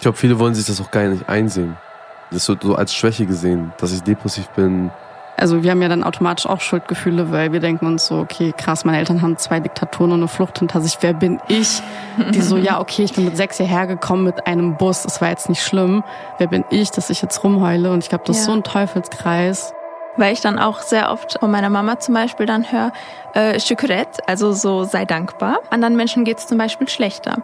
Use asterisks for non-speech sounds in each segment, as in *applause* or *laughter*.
Ich glaube, viele wollen sich das auch gar nicht einsehen. Das wird so als Schwäche gesehen, dass ich depressiv bin. Also wir haben ja dann automatisch auch Schuldgefühle, weil wir denken uns so, okay, krass, meine Eltern haben zwei Diktaturen und eine Flucht hinter sich. Wer bin ich? *laughs* Die so, ja, okay, ich bin mit sechs hierher gekommen mit einem Bus, das war jetzt nicht schlimm. Wer bin ich, dass ich jetzt rumheule? Und ich glaube, das ja. ist so ein Teufelskreis. Weil ich dann auch sehr oft von meiner Mama zum Beispiel dann höre, äh, Shukret, also so sei dankbar. Anderen Menschen geht es zum Beispiel schlechter.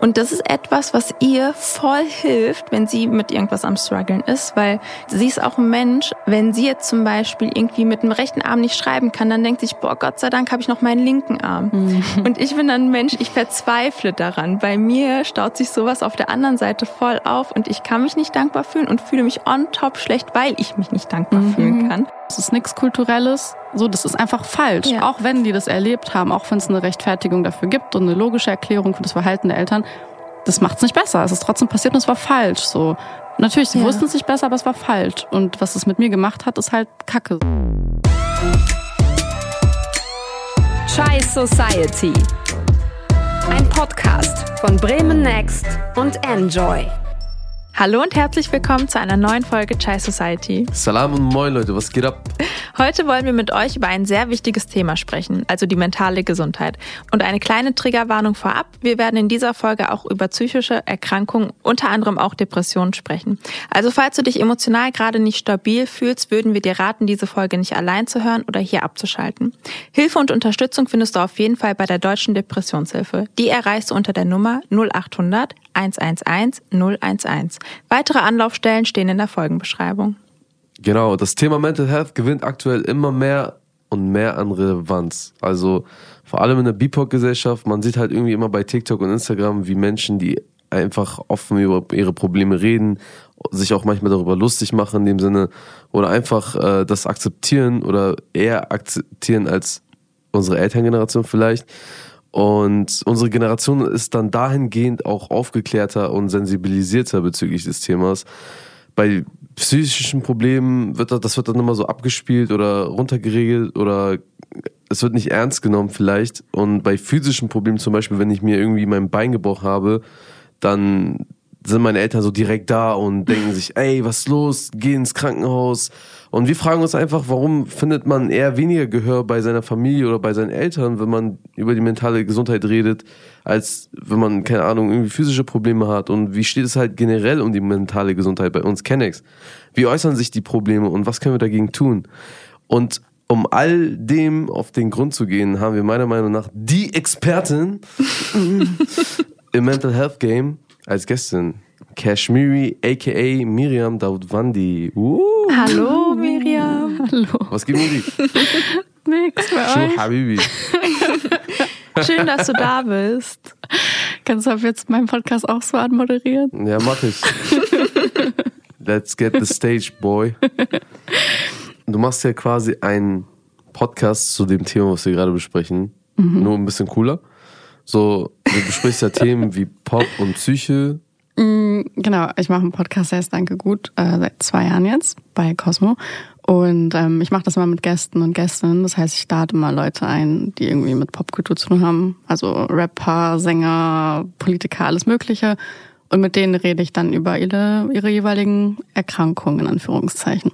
Und das ist etwas, was ihr voll hilft, wenn sie mit irgendwas am struggeln ist, weil sie ist auch ein Mensch, wenn sie jetzt zum Beispiel irgendwie mit dem rechten Arm nicht schreiben kann, dann denkt sich, boah, Gott sei Dank habe ich noch meinen linken Arm. Mhm. Und ich bin dann ein Mensch, ich verzweifle daran. Bei mir staut sich sowas auf der anderen Seite voll auf und ich kann mich nicht dankbar fühlen und fühle mich on top schlecht, weil ich mich nicht dankbar mhm. fühlen kann. Das ist nichts Kulturelles. So, das ist einfach falsch. Ja. Auch wenn die das erlebt haben, auch wenn es eine Rechtfertigung dafür gibt und eine logische Erklärung für das Verhalten der Eltern, das macht es nicht besser. Es ist trotzdem passiert und es war falsch. So, natürlich, sie ja. wussten es nicht besser, aber es war falsch. Und was es mit mir gemacht hat, ist halt Kacke. Chai Society. Ein Podcast von Bremen Next und Enjoy. Hallo und herzlich willkommen zu einer neuen Folge Chai Society. Salam und moin Leute, was geht ab? Heute wollen wir mit euch über ein sehr wichtiges Thema sprechen, also die mentale Gesundheit. Und eine kleine Triggerwarnung vorab, wir werden in dieser Folge auch über psychische Erkrankungen, unter anderem auch Depressionen sprechen. Also falls du dich emotional gerade nicht stabil fühlst, würden wir dir raten, diese Folge nicht allein zu hören oder hier abzuschalten. Hilfe und Unterstützung findest du auf jeden Fall bei der Deutschen Depressionshilfe. Die erreichst du unter der Nummer 0800 111 011. Weitere Anlaufstellen stehen in der Folgenbeschreibung. Genau, das Thema Mental Health gewinnt aktuell immer mehr und mehr an Relevanz. Also vor allem in der BIPOC-Gesellschaft, man sieht halt irgendwie immer bei TikTok und Instagram, wie Menschen, die einfach offen über ihre Probleme reden, sich auch manchmal darüber lustig machen in dem Sinne oder einfach äh, das akzeptieren oder eher akzeptieren als unsere Elterngeneration vielleicht. Und unsere Generation ist dann dahingehend auch aufgeklärter und sensibilisierter bezüglich des Themas. Bei psychischen Problemen wird das, das wird dann immer so abgespielt oder runtergeregelt oder es wird nicht ernst genommen vielleicht. Und bei physischen Problemen zum Beispiel, wenn ich mir irgendwie mein Bein gebrochen habe, dann sind meine Eltern so direkt da und denken sich, ey, was ist los? Geh ins Krankenhaus. Und wir fragen uns einfach, warum findet man eher weniger Gehör bei seiner Familie oder bei seinen Eltern, wenn man über die mentale Gesundheit redet, als wenn man, keine Ahnung, irgendwie physische Probleme hat. Und wie steht es halt generell um die mentale Gesundheit bei uns Kennex? Wie äußern sich die Probleme und was können wir dagegen tun? Und um all dem auf den Grund zu gehen, haben wir meiner Meinung nach die Expertin *laughs* im Mental Health Game als Gästin. Kashmiri, aka Miriam Daudwandi. Uh. Hallo *laughs* Miriam. Hallo. Was geht Miri? *laughs* Nix bei euch. Habibi. *laughs* Schön, dass du da bist. Kannst du ab jetzt meinen Podcast auch so anmoderieren? Ja, mach ich. Let's get the stage, boy. Du machst ja quasi einen Podcast zu dem Thema, was wir gerade besprechen. Mhm. Nur ein bisschen cooler. So, du besprichst ja Themen wie Pop und Psyche. Mm, genau, ich mache einen Podcast, der ist Danke gut, äh, seit zwei Jahren jetzt bei Cosmo. Und ähm, ich mache das immer mit Gästen und Gästinnen. Das heißt, ich lade immer Leute ein, die irgendwie mit Popkultur zu tun haben. Also Rapper, Sänger, Politiker, alles Mögliche. Und mit denen rede ich dann über ihre, ihre jeweiligen Erkrankungen, in Anführungszeichen.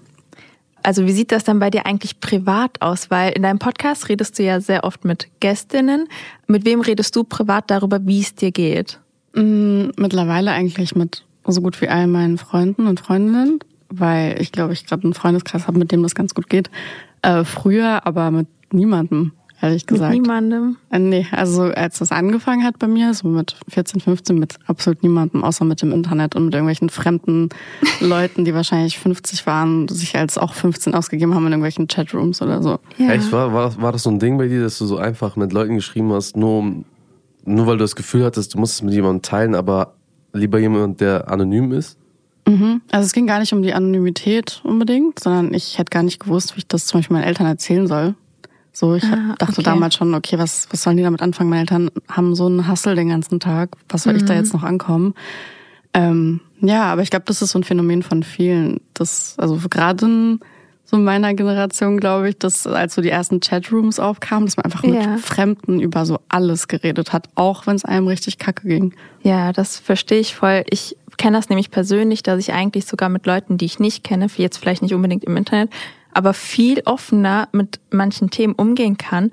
Also wie sieht das dann bei dir eigentlich privat aus? Weil in deinem Podcast redest du ja sehr oft mit Gästinnen. Mit wem redest du privat darüber, wie es dir geht? Mm, mittlerweile eigentlich mit so gut wie all meinen Freunden und Freundinnen, weil ich glaube, ich gerade einen Freundeskreis habe, mit dem das ganz gut geht. Äh, früher aber mit niemandem ehrlich gesagt. Mit niemandem? Äh, nee, also als das angefangen hat bei mir, so mit 14, 15, mit absolut niemandem, außer mit dem Internet und mit irgendwelchen fremden *laughs* Leuten, die wahrscheinlich 50 waren, sich als auch 15 ausgegeben haben in irgendwelchen Chatrooms oder so. Ja. Echt? War, war, war das so ein Ding bei dir, dass du so einfach mit Leuten geschrieben hast, nur, nur weil du das Gefühl hattest, du musst es mit jemandem teilen, aber lieber jemand, der anonym ist? Mhm. Also es ging gar nicht um die Anonymität unbedingt, sondern ich hätte gar nicht gewusst, wie ich das zum Beispiel meinen Eltern erzählen soll. So, ich ah, dachte okay. damals schon, okay, was, was sollen die damit anfangen? Meine Eltern haben so einen Hassel den ganzen Tag. Was soll mhm. ich da mhm. jetzt noch ankommen? Ähm, ja, aber ich glaube, das ist so ein Phänomen von vielen. Das, also gerade so in meiner Generation, glaube ich, dass als so die ersten Chatrooms aufkamen, dass man einfach mit Ja. Fremden über so alles geredet hat, auch wenn es einem richtig kacke ging. Ja, das verstehe ich voll. Ich kenne das nämlich persönlich, dass ich eigentlich sogar mit Leuten, die ich nicht kenne, jetzt vielleicht nicht unbedingt im Internet, aber viel offener mit manchen Themen umgehen kann,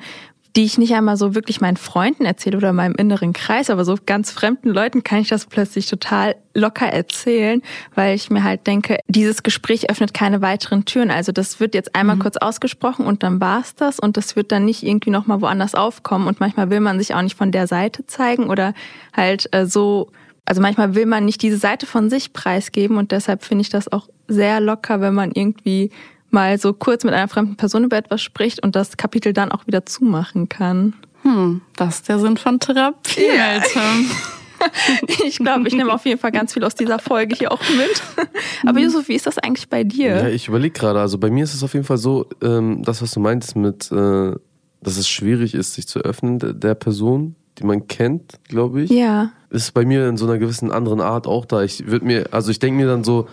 die ich nicht einmal so wirklich meinen Freunden erzähle oder meinem inneren Kreis, aber so ganz fremden Leuten kann ich das plötzlich total locker erzählen, weil ich mir halt denke, dieses Gespräch öffnet keine weiteren Türen. Also das wird jetzt einmal kurz ausgesprochen und dann war's das. Und das wird dann nicht irgendwie nochmal woanders aufkommen. Und manchmal will man sich auch nicht von der Seite zeigen oder halt äh, so also manchmal will man nicht diese Seite von sich preisgeben. Und deshalb finde ich das auch sehr locker, wenn man irgendwie mal so kurz mit einer fremden Person über etwas spricht und das Kapitel dann auch wieder zumachen kann. Hm, das ist der Sinn von Therapie, Ja. Alter. *laughs* Ich glaube, ich nehme auf jeden Fall ganz viel aus dieser Folge hier auch mit. *laughs* Aber Yusuf, wie ist das eigentlich bei Ja, dir? ich überlege gerade. Also bei mir ist es auf jeden Fall so, ähm, das, was du meintest mit, äh, dass es schwierig ist, sich zu öffnen der, der Person, die man kennt, glaube ich. Ja. ist bei mir in so einer gewissen anderen Art auch da. Ich würde mir, also ich denke mir dann so,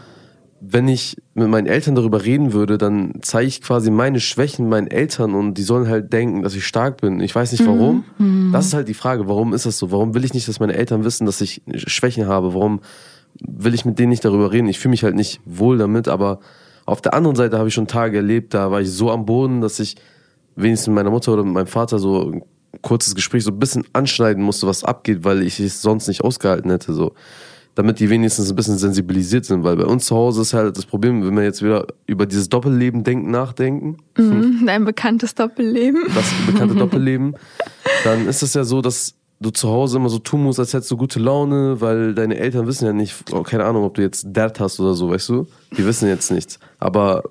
wenn ich mit meinen Eltern darüber reden würde, dann zeige ich quasi meine Schwächen meinen Eltern und die sollen halt denken, dass ich stark bin. Ich weiß nicht warum. Das ist halt die Frage, warum ist das so? Warum will ich nicht, dass meine Eltern wissen, dass ich Schwächen habe? Warum will ich mit denen nicht darüber reden? Ich fühle mich halt nicht wohl damit, aber auf der anderen Seite habe ich schon Tage erlebt, da war ich so am Boden, dass ich wenigstens mit meiner Mutter oder mit meinem Vater so ein kurzes Gespräch so ein bisschen anschneiden musste, was abgeht, weil ich es sonst nicht ausgehalten hätte, so. Damit die wenigstens ein bisschen sensibilisiert sind, weil bei uns zu Hause ist halt das Problem, wenn wir jetzt wieder über dieses Doppelleben denken, nachdenken, Mhm, Dein bekanntes Doppelleben. das bekannte Doppelleben, dann ist es ja so, dass du zu Hause immer so tun musst, als hättest du gute Laune, weil deine Eltern wissen ja nicht, oh, keine Ahnung, ob du jetzt Dad hast oder so, weißt du? Die wissen jetzt nichts. Aber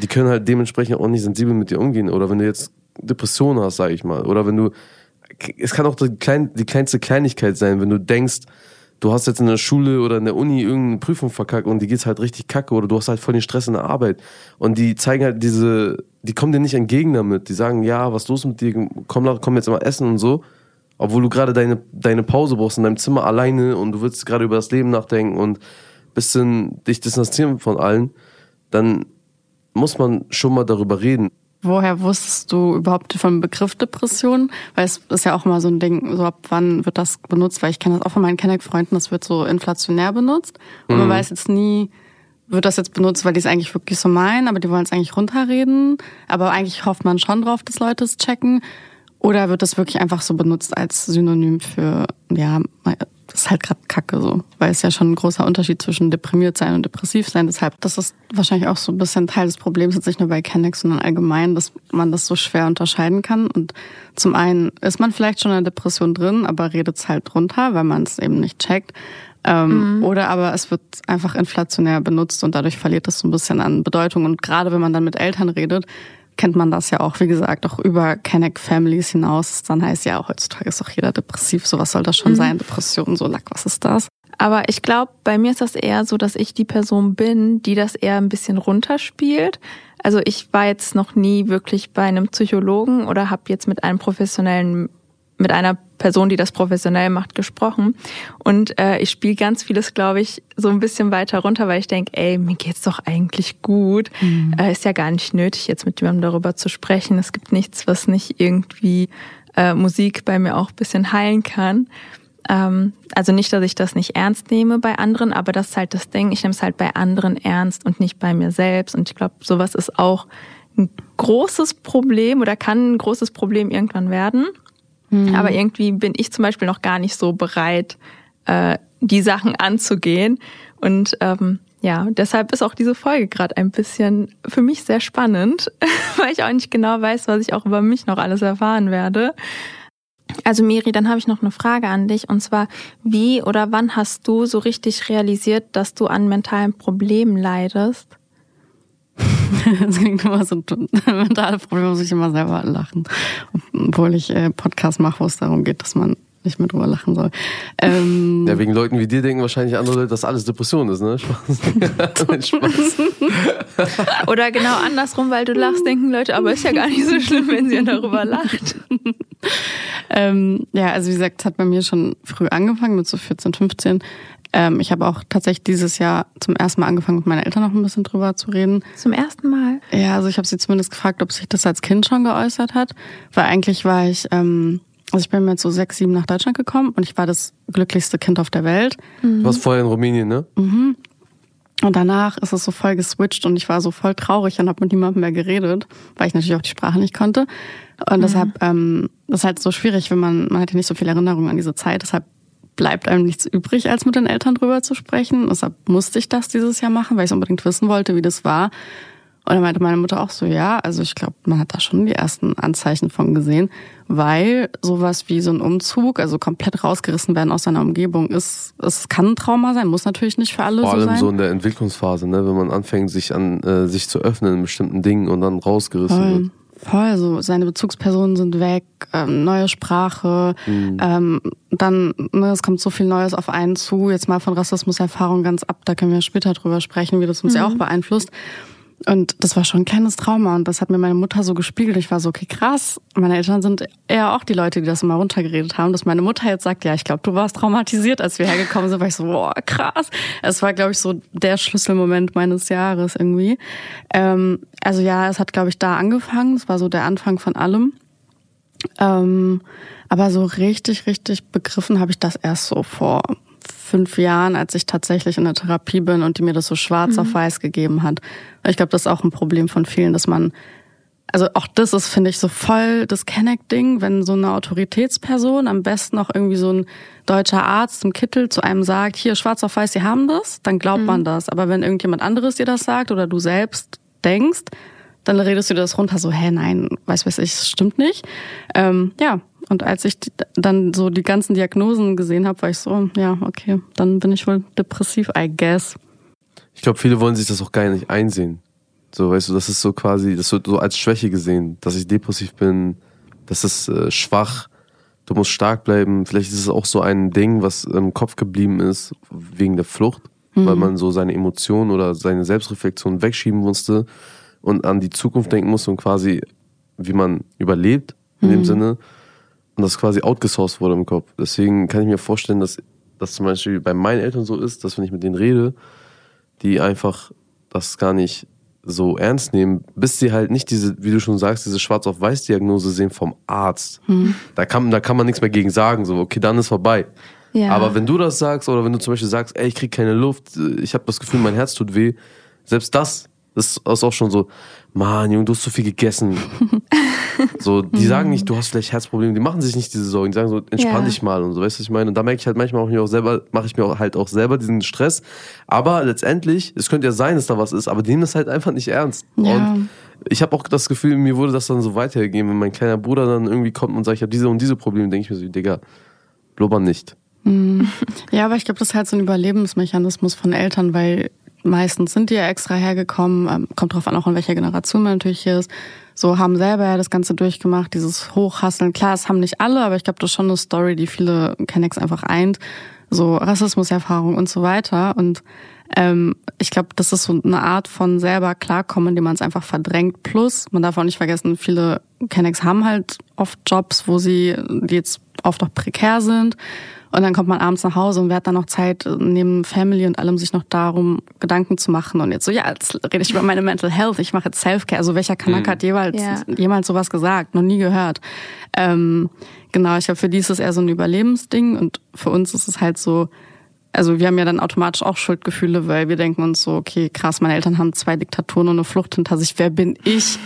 die können halt dementsprechend auch nicht sensibel mit dir umgehen. Oder wenn du jetzt Depressionen hast, sag ich mal. Oder wenn du, es kann auch die, klein, die kleinste Kleinigkeit sein, wenn du denkst, du hast jetzt in der Schule oder in der Uni irgendeine Prüfung verkackt und die geht's halt richtig kacke oder du hast halt voll den Stress in der Arbeit. Und die zeigen halt diese, die kommen dir nicht entgegen damit. Die sagen, ja, was ist los mit dir? Komm, komm jetzt mal essen und so. Obwohl du gerade deine, deine Pause brauchst in deinem Zimmer alleine und du willst gerade über das Leben nachdenken und bisschen dich distanzieren von allen, dann muss man schon mal darüber reden. Woher wusstest du überhaupt vom Begriff Depression? Weil es ist ja auch immer so ein Ding, so ab wann wird das benutzt? Weil ich kenne das auch von meinen Kenneck-Freunden, das wird so inflationär benutzt. Und man weiß jetzt nie, wird das jetzt benutzt, weil die es eigentlich wirklich so meinen, aber die wollen es eigentlich runterreden. Aber eigentlich hofft man schon drauf, dass Leute es checken. Oder wird das wirklich einfach so benutzt als Synonym für, ja, ist halt gerade Kacke so. Weil es ja schon ein großer Unterschied zwischen deprimiert sein und depressiv sein. Deshalb, das ist wahrscheinlich auch so ein bisschen Teil des Problems, jetzt nicht nur bei Kennex, sondern allgemein, dass man das so schwer unterscheiden kann. Und zum einen ist man vielleicht schon in der Depression drin, aber redet es halt drunter, weil man es eben nicht checkt. Ähm, Oder aber es wird einfach inflationär benutzt und dadurch verliert es so ein bisschen an Bedeutung. Und gerade wenn man dann mit Eltern redet, kennt man das ja auch, wie gesagt, auch über Kenneck Families hinaus. Dann heißt ja auch heutzutage ist auch jeder depressiv. So was soll das schon sein? Depression, so lack, was ist das? Aber ich glaube, bei mir ist das eher so, dass ich die Person bin, die das eher ein bisschen runterspielt. Also ich war jetzt noch nie wirklich bei einem Psychologen oder habe jetzt mit einem professionellen, mit einer Person, die das professionell macht, gesprochen. Und äh, ich spiele ganz vieles, glaube ich, so ein bisschen weiter runter, weil ich denke, ey, mir geht's doch eigentlich gut. Äh, ist ja gar nicht nötig, jetzt mit jemandem darüber zu sprechen. Es gibt nichts, was nicht irgendwie äh, Musik bei mir auch ein bisschen heilen kann. Ähm, also nicht, dass ich das nicht ernst nehme bei anderen, aber das ist halt das Ding. Ich nehme es halt bei anderen ernst und nicht bei mir selbst. Und ich glaube, sowas ist auch ein großes Problem oder kann ein großes Problem irgendwann werden. Aber irgendwie bin ich zum Beispiel noch gar nicht so bereit, äh, die Sachen anzugehen. Und ähm, ja, deshalb ist auch diese Folge gerade ein bisschen für mich sehr spannend, *laughs* weil ich auch nicht genau weiß, was ich auch über mich noch alles erfahren werde. Also Miri, dann habe ich noch eine Frage an dich und zwar, wie oder wann hast du so richtig realisiert, dass du an mentalen Problemen leidest? *laughs* Das klingt immer so *laughs* mentale Probleme, muss ich immer selber lachen. Obwohl ich äh, Podcast mache, wo es darum geht, dass man nicht mehr drüber lachen soll. Ähm, *laughs* Ja, wegen Leuten wie dir denken wahrscheinlich andere Leute, dass alles Depression ist, ne? Spaß. Spaß. Oder genau andersrum, weil du lachst, denken Leute, aber ist ja gar nicht so schlimm, wenn sie darüber lacht. Ähm, ja, also wie gesagt, es hat bei mir schon früh angefangen, mit so 14, 15. Ähm, ich habe auch tatsächlich dieses Jahr zum ersten Mal angefangen, mit meinen Eltern noch ein bisschen drüber zu reden. Zum ersten Mal? Ja, also ich habe sie zumindest gefragt, ob sich das als Kind schon geäußert hat. Weil eigentlich war ich, ähm, also ich bin mit so sechs, sieben nach Deutschland gekommen und ich war das glücklichste Kind auf der Welt. Du warst vorher in Rumänien, ne? Und danach ist es so voll geswitcht und ich war so voll traurig und habe mit niemandem mehr geredet, weil ich natürlich auch die Sprache nicht konnte. Und deshalb, ähm, das ist halt so schwierig, wenn man, man hat ja nicht so viel Erinnerung an diese Zeit. Deshalb bleibt einem nichts übrig, als mit den Eltern drüber zu sprechen. Deshalb musste ich das dieses Jahr machen, weil ich unbedingt wissen wollte, wie das war. Und dann meinte meine Mutter auch so, ja, also ich glaube, man hat da schon die ersten Anzeichen von gesehen, weil sowas wie so ein Umzug, also komplett rausgerissen werden aus seiner Umgebung, ist, es kann ein Trauma sein, muss natürlich nicht für alle Vor so allem sein. so in der Entwicklungsphase, ne? wenn man anfängt, sich an äh, sich zu öffnen in bestimmten Dingen und dann rausgerissen Voll. wird. Voll, so seine Bezugspersonen sind weg, ähm, neue Sprache, ähm, dann, ne, es kommt so viel Neues auf einen zu, jetzt mal von Rassismuserfahrung ganz ab, da können wir später drüber sprechen, wie das uns ja auch beeinflusst. Und das war schon ein kleines Trauma und das hat mir meine Mutter so gespiegelt. Ich war so, okay, krass. Meine Eltern sind eher auch die Leute, die das immer runtergeredet haben, dass meine Mutter jetzt sagt, ja, ich glaube, du warst traumatisiert, als wir hergekommen sind. War ich so, boah, krass. Es war, glaube ich, so der Schlüsselmoment meines Jahres irgendwie. Ähm, also ja, es hat, glaube ich, da angefangen. Es war so der Anfang von allem. Ähm, aber so richtig, richtig begriffen habe ich das erst so vor fünf Jahren, als ich tatsächlich in der Therapie bin und die mir das so schwarz auf weiß gegeben hat. Ich glaube, das ist auch ein Problem von vielen, dass man, also auch das ist, finde ich, so voll das Connect-Ding, wenn so eine Autoritätsperson, am besten auch irgendwie so ein deutscher Arzt im Kittel zu einem sagt, hier schwarz auf weiß, sie haben das, dann glaubt man das. Aber wenn irgendjemand anderes dir das sagt oder du selbst denkst, dann redest du dir das runter, so, hä, nein, weiß weiß ich, es stimmt nicht. Ähm, ja, und als ich dann so die ganzen Diagnosen gesehen habe, war ich so, ja, okay, dann bin ich wohl depressiv, I guess. Ich glaube, viele wollen sich das auch gar nicht einsehen. So, weißt du, das ist so quasi, das wird so als Schwäche gesehen, dass ich depressiv bin, das ist äh, schwach, du musst stark bleiben. Vielleicht ist es auch so ein Ding, was im Kopf geblieben ist wegen der Flucht, weil man so seine Emotionen oder seine Selbstreflexion wegschieben musste und an die Zukunft denken musste und quasi, wie man überlebt in dem Sinne. Und das quasi outgesourced wurde im Kopf. Deswegen kann ich mir vorstellen, dass das zum Beispiel bei meinen Eltern so ist, dass wenn ich mit denen rede, die einfach das gar nicht so ernst nehmen, bis sie halt nicht diese, wie du schon sagst, diese Schwarz auf Weiß Diagnose sehen vom Arzt. Da kann, da kann man nichts mehr gegen sagen, so, okay, dann ist vorbei. Ja. Aber wenn du das sagst oder wenn du zum Beispiel sagst, ey, ich krieg keine Luft, ich habe das Gefühl, mein Herz tut weh, selbst das, das ist auch schon so, Mann, Junge, du hast zu viel gegessen. *laughs* so, die sagen nicht, du hast vielleicht Herzprobleme, die machen sich nicht diese Sorgen, die sagen so, entspann Ja. dich mal und so, weißt du, was ich meine? Und da merke ich halt manchmal auch, mir auch selber, mache ich mir halt auch selber diesen Stress. Aber letztendlich, es könnte ja sein, dass da was ist, aber die nehmen das halt einfach nicht ernst. Ja. Und ich habe auch das Gefühl, mir wurde das dann so weitergegeben, wenn mein kleiner Bruder dann irgendwie kommt und sagt, ich habe diese und diese Probleme, denke ich mir so, Digga, blubber nicht. Ja, aber ich glaube, das ist halt so ein Überlebensmechanismus von Eltern, weil meistens sind die ja extra hergekommen, ähm, kommt drauf an, auch in welcher Generation man natürlich hier ist. So haben selber ja das Ganze durchgemacht, dieses Hochhasseln. Klar, es haben nicht alle, aber ich glaube, das ist schon eine Story, die viele Kennex einfach eint. So Rassismuserfahrung und so weiter. Und ähm, ich glaube, das ist so eine Art von selber klarkommen, indem man es einfach verdrängt. Plus, man darf auch nicht vergessen, viele Kennex haben halt oft Jobs, wo sie, die jetzt oft auch prekär sind. Und dann kommt man abends nach Hause und wer hat dann noch Zeit, neben Family und allem sich noch darum Gedanken zu machen. Und jetzt so, ja, jetzt rede ich über meine Mental Health, ich mache jetzt Self-Care. Also welcher Kanaka hat jeweils, Ja. jemals sowas gesagt? Noch nie gehört. Ähm, genau, ich glaube, für die ist es eher so ein Überlebensding und für uns ist es halt so, also wir haben ja dann automatisch auch Schuldgefühle, weil wir denken uns so, okay, krass, meine Eltern haben zwei Diktaturen und eine Flucht hinter sich. Wer bin ich?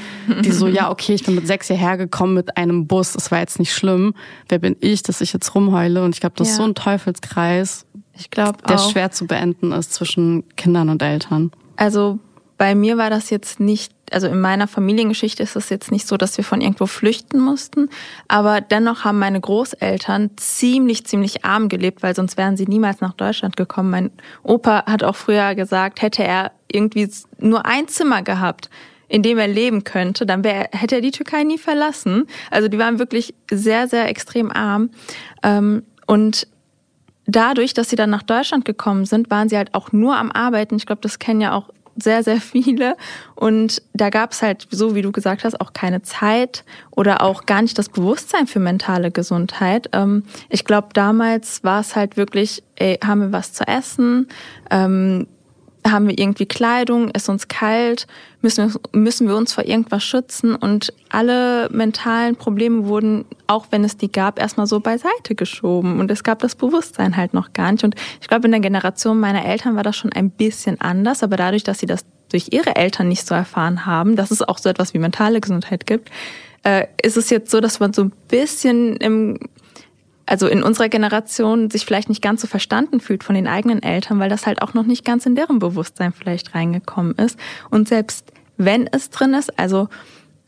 Die so, ja, okay, ich bin mit sechs hierher gekommen mit einem Bus. Es war jetzt nicht schlimm. Wer bin ich, dass ich jetzt rumheule? Und ich glaube, das ist Ja. so ein Teufelskreis, Ich glaube der auch. schwer zu beenden ist zwischen Kindern und Eltern. Also bei mir war das jetzt nicht, also in meiner Familiengeschichte ist es jetzt nicht so, dass wir von irgendwo flüchten mussten, aber dennoch haben meine Großeltern ziemlich, ziemlich arm gelebt, weil sonst wären sie niemals nach Deutschland gekommen. Mein Opa hat auch früher gesagt, hätte er irgendwie nur ein Zimmer gehabt, in dem er leben könnte, dann wär, hätte er die Türkei nie verlassen. Also die waren wirklich sehr, sehr extrem arm. Ähm, und dadurch, dass sie dann nach Deutschland gekommen sind, waren sie halt auch nur am Arbeiten. Ich glaube, das kennen ja auch sehr, sehr viele. Und da gab es halt, so wie du gesagt hast, auch keine Zeit oder auch gar nicht das Bewusstsein für mentale Gesundheit. Ähm, ich glaube, damals war es halt wirklich, ey, haben wir was zu essen? Haben wir irgendwie Kleidung, ist uns kalt, müssen wir, müssen wir uns vor irgendwas schützen. Und alle mentalen Probleme wurden, auch wenn es die gab, erstmal so beiseite geschoben. Und es gab das Bewusstsein halt noch gar nicht. Und ich glaube, in der Generation meiner Eltern war das schon ein bisschen anders, aber dadurch, dass sie das durch ihre Eltern nicht so erfahren haben, dass es auch so etwas wie mentale Gesundheit gibt, äh, ist es jetzt so, dass man so ein bisschen im also in unserer Generation sich vielleicht nicht ganz so verstanden fühlt von den eigenen Eltern, weil das halt auch noch nicht ganz in deren Bewusstsein vielleicht reingekommen ist. Und selbst wenn es drin ist, also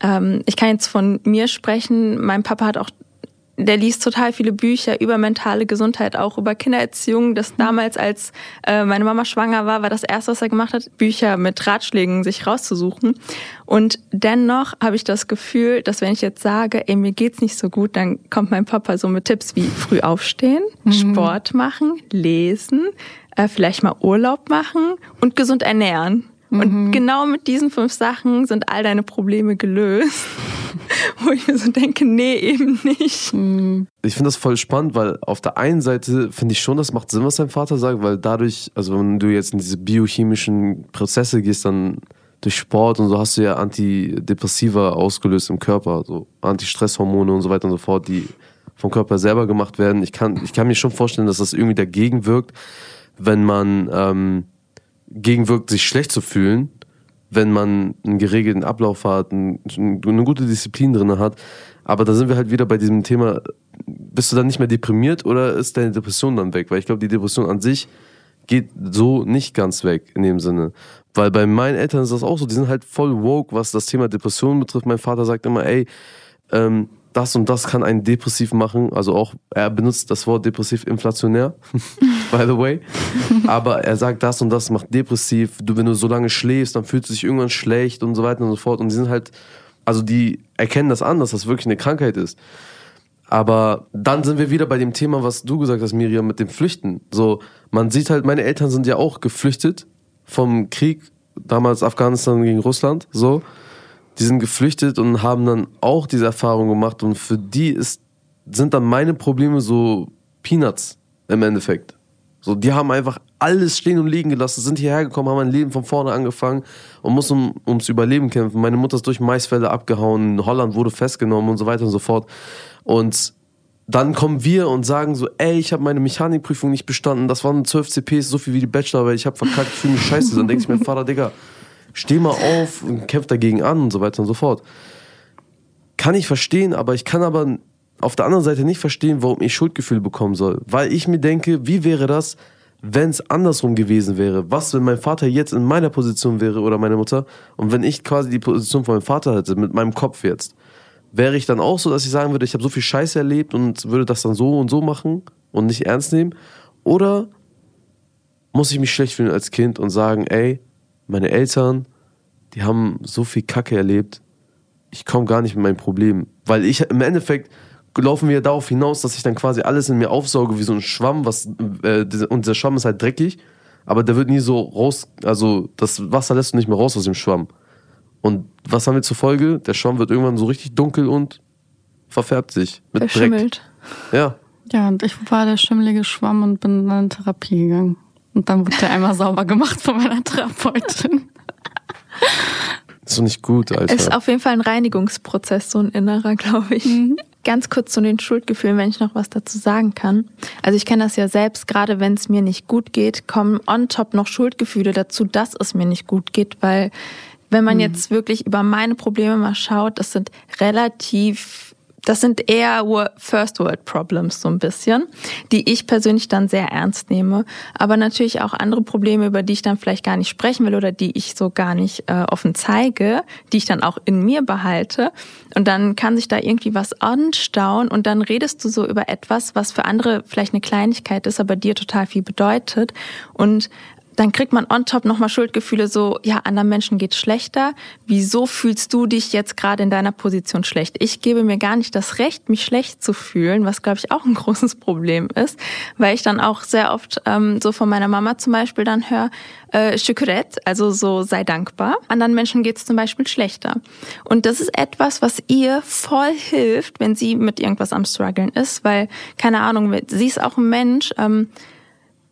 ähm, ich kann jetzt von mir sprechen, mein Papa hat auch der liest total viele Bücher über mentale Gesundheit, auch über Kindererziehung. Das damals, als äh, meine Mama schwanger war, war das erste, was er gemacht hat, Bücher mit Ratschlägen sich rauszusuchen. Und dennoch habe ich das Gefühl, dass wenn ich jetzt sage, ey, mir geht's nicht so gut, dann kommt mein Papa so mit Tipps wie früh aufstehen, mhm. Sport machen, lesen, äh, vielleicht mal Urlaub machen und gesund ernähren. Und mhm. genau mit diesen fünf Sachen sind all deine Probleme gelöst. *laughs* Wo ich mir so denke, nee, eben nicht. Ich finde das voll spannend, weil auf der einen Seite finde ich schon, das macht Sinn, was dein Vater sagt, weil dadurch, also wenn du jetzt in diese biochemischen Prozesse gehst, dann durch Sport und so hast du ja Antidepressiva ausgelöst im Körper, so Antistresshormone und so weiter und so fort, die vom Körper selber gemacht werden. Ich kann, ich kann mir schon vorstellen, dass das irgendwie dagegen wirkt, wenn man ähm, gegenwirkt, sich schlecht zu fühlen, wenn man einen geregelten Ablauf hat, eine gute Disziplin drin hat. Aber da sind wir halt wieder bei diesem Thema, bist du dann nicht mehr deprimiert oder ist deine Depression dann weg? Weil ich glaube, die Depression an sich geht so nicht ganz weg in dem Sinne. Weil bei meinen Eltern ist das auch so, die sind halt voll woke, was das Thema Depression betrifft. Mein Vater sagt immer, ey, ähm, das und das kann einen depressiv machen. Also auch, er benutzt das Wort depressiv inflationär, *laughs* by the way. Aber er sagt, das und das macht depressiv. Du, wenn du so lange schläfst, dann fühlst du dich irgendwann schlecht und so weiter und so fort. Und die sind halt, also die erkennen das an, dass das wirklich eine Krankheit ist. Aber dann sind wir wieder bei dem Thema, was du gesagt hast, Miriam, mit dem Flüchten. So, man sieht halt, meine Eltern sind ja auch geflüchtet vom Krieg, damals Afghanistan gegen Russland, so die sind geflüchtet und haben dann auch diese Erfahrung gemacht und für die ist, sind dann meine Probleme so Peanuts im Endeffekt. So, die haben einfach alles stehen und liegen gelassen, sind hierher gekommen, haben ein Leben von vorne angefangen und mussten um, ums Überleben kämpfen. Meine Mutter ist durch Maisfelder abgehauen, in Holland wurde festgenommen und so weiter und so fort. Und dann kommen wir und sagen so, ey, ich habe meine Mechanikprüfung nicht bestanden, das waren 12 CPs, so viel wie die Bachelorarbeit, ich habe verkackt, ich fühle mich scheiße. Dann denke ich mir, *laughs* Vater, Digga, steh mal auf und kämpf dagegen an und so weiter und so fort. Kann ich verstehen, aber ich kann aber auf der anderen Seite nicht verstehen, warum ich Schuldgefühle bekommen soll. Weil ich mir denke, wie wäre das, wenn es andersrum gewesen wäre? Was, wenn mein Vater jetzt in meiner Position wäre oder meine Mutter und wenn ich quasi die Position von meinem Vater hätte, mit meinem Kopf jetzt? Wäre ich dann auch so, dass ich sagen würde, ich habe so viel Scheiße erlebt und würde das dann so und so machen und nicht ernst nehmen? Oder muss ich mich schlecht fühlen als Kind und sagen, ey, meine Eltern, die haben so viel Kacke erlebt. Ich komme gar nicht mit meinem Problem. Weil ich im Endeffekt laufen wir darauf hinaus, dass ich dann quasi alles in mir aufsauge wie so ein Schwamm, was, äh, und der Schwamm ist halt dreckig, aber der wird nie so raus, also das Wasser lässt du nicht mehr raus aus dem Schwamm. Und was haben wir zur Folge? Der Schwamm wird irgendwann so richtig dunkel und verfärbt sich mit Verschimmelt. Dreck. Ja. Ja, und ich war der schimmelige Schwamm und bin dann in Therapie gegangen. Und dann wurde der einmal sauber gemacht von meiner Therapeutin. Ist doch nicht gut, Alter. Ist auf jeden Fall ein Reinigungsprozess, so ein innerer, glaube ich. Mhm. Ganz kurz zu den Schuldgefühlen, wenn ich noch was dazu sagen kann. Also ich kenne das ja selbst, gerade wenn es mir nicht gut geht, kommen on top noch Schuldgefühle dazu, dass es mir nicht gut geht, weil wenn man mhm. jetzt wirklich über meine Probleme mal schaut, das sind relativ das sind eher First World Problems so ein bisschen, die ich persönlich dann sehr ernst nehme. Aber natürlich auch andere Probleme, über die ich dann vielleicht gar nicht sprechen will oder die ich so gar nicht äh, offen zeige, die ich dann auch in mir behalte. Und dann kann sich da irgendwie was anstauen und dann redest du so über etwas, was für andere vielleicht eine Kleinigkeit ist, aber dir total viel bedeutet. Und dann kriegt man on top nochmal Schuldgefühle so, ja, anderen Menschen geht's schlechter. Wieso fühlst du dich jetzt gerade in deiner Position schlecht? Ich gebe mir gar nicht das Recht, mich schlecht zu fühlen, was glaube ich auch ein *laughs* großes Problem ist, weil ich dann auch sehr oft ähm, so von meiner Mama zum Beispiel dann höre, äh, Shukret, also so sei dankbar. Anderen Menschen geht's zum Beispiel schlechter. Und das ist etwas, was ihr voll hilft, wenn sie mit irgendwas am struggeln ist, weil, keine Ahnung, sie ist auch ein Mensch, ähm,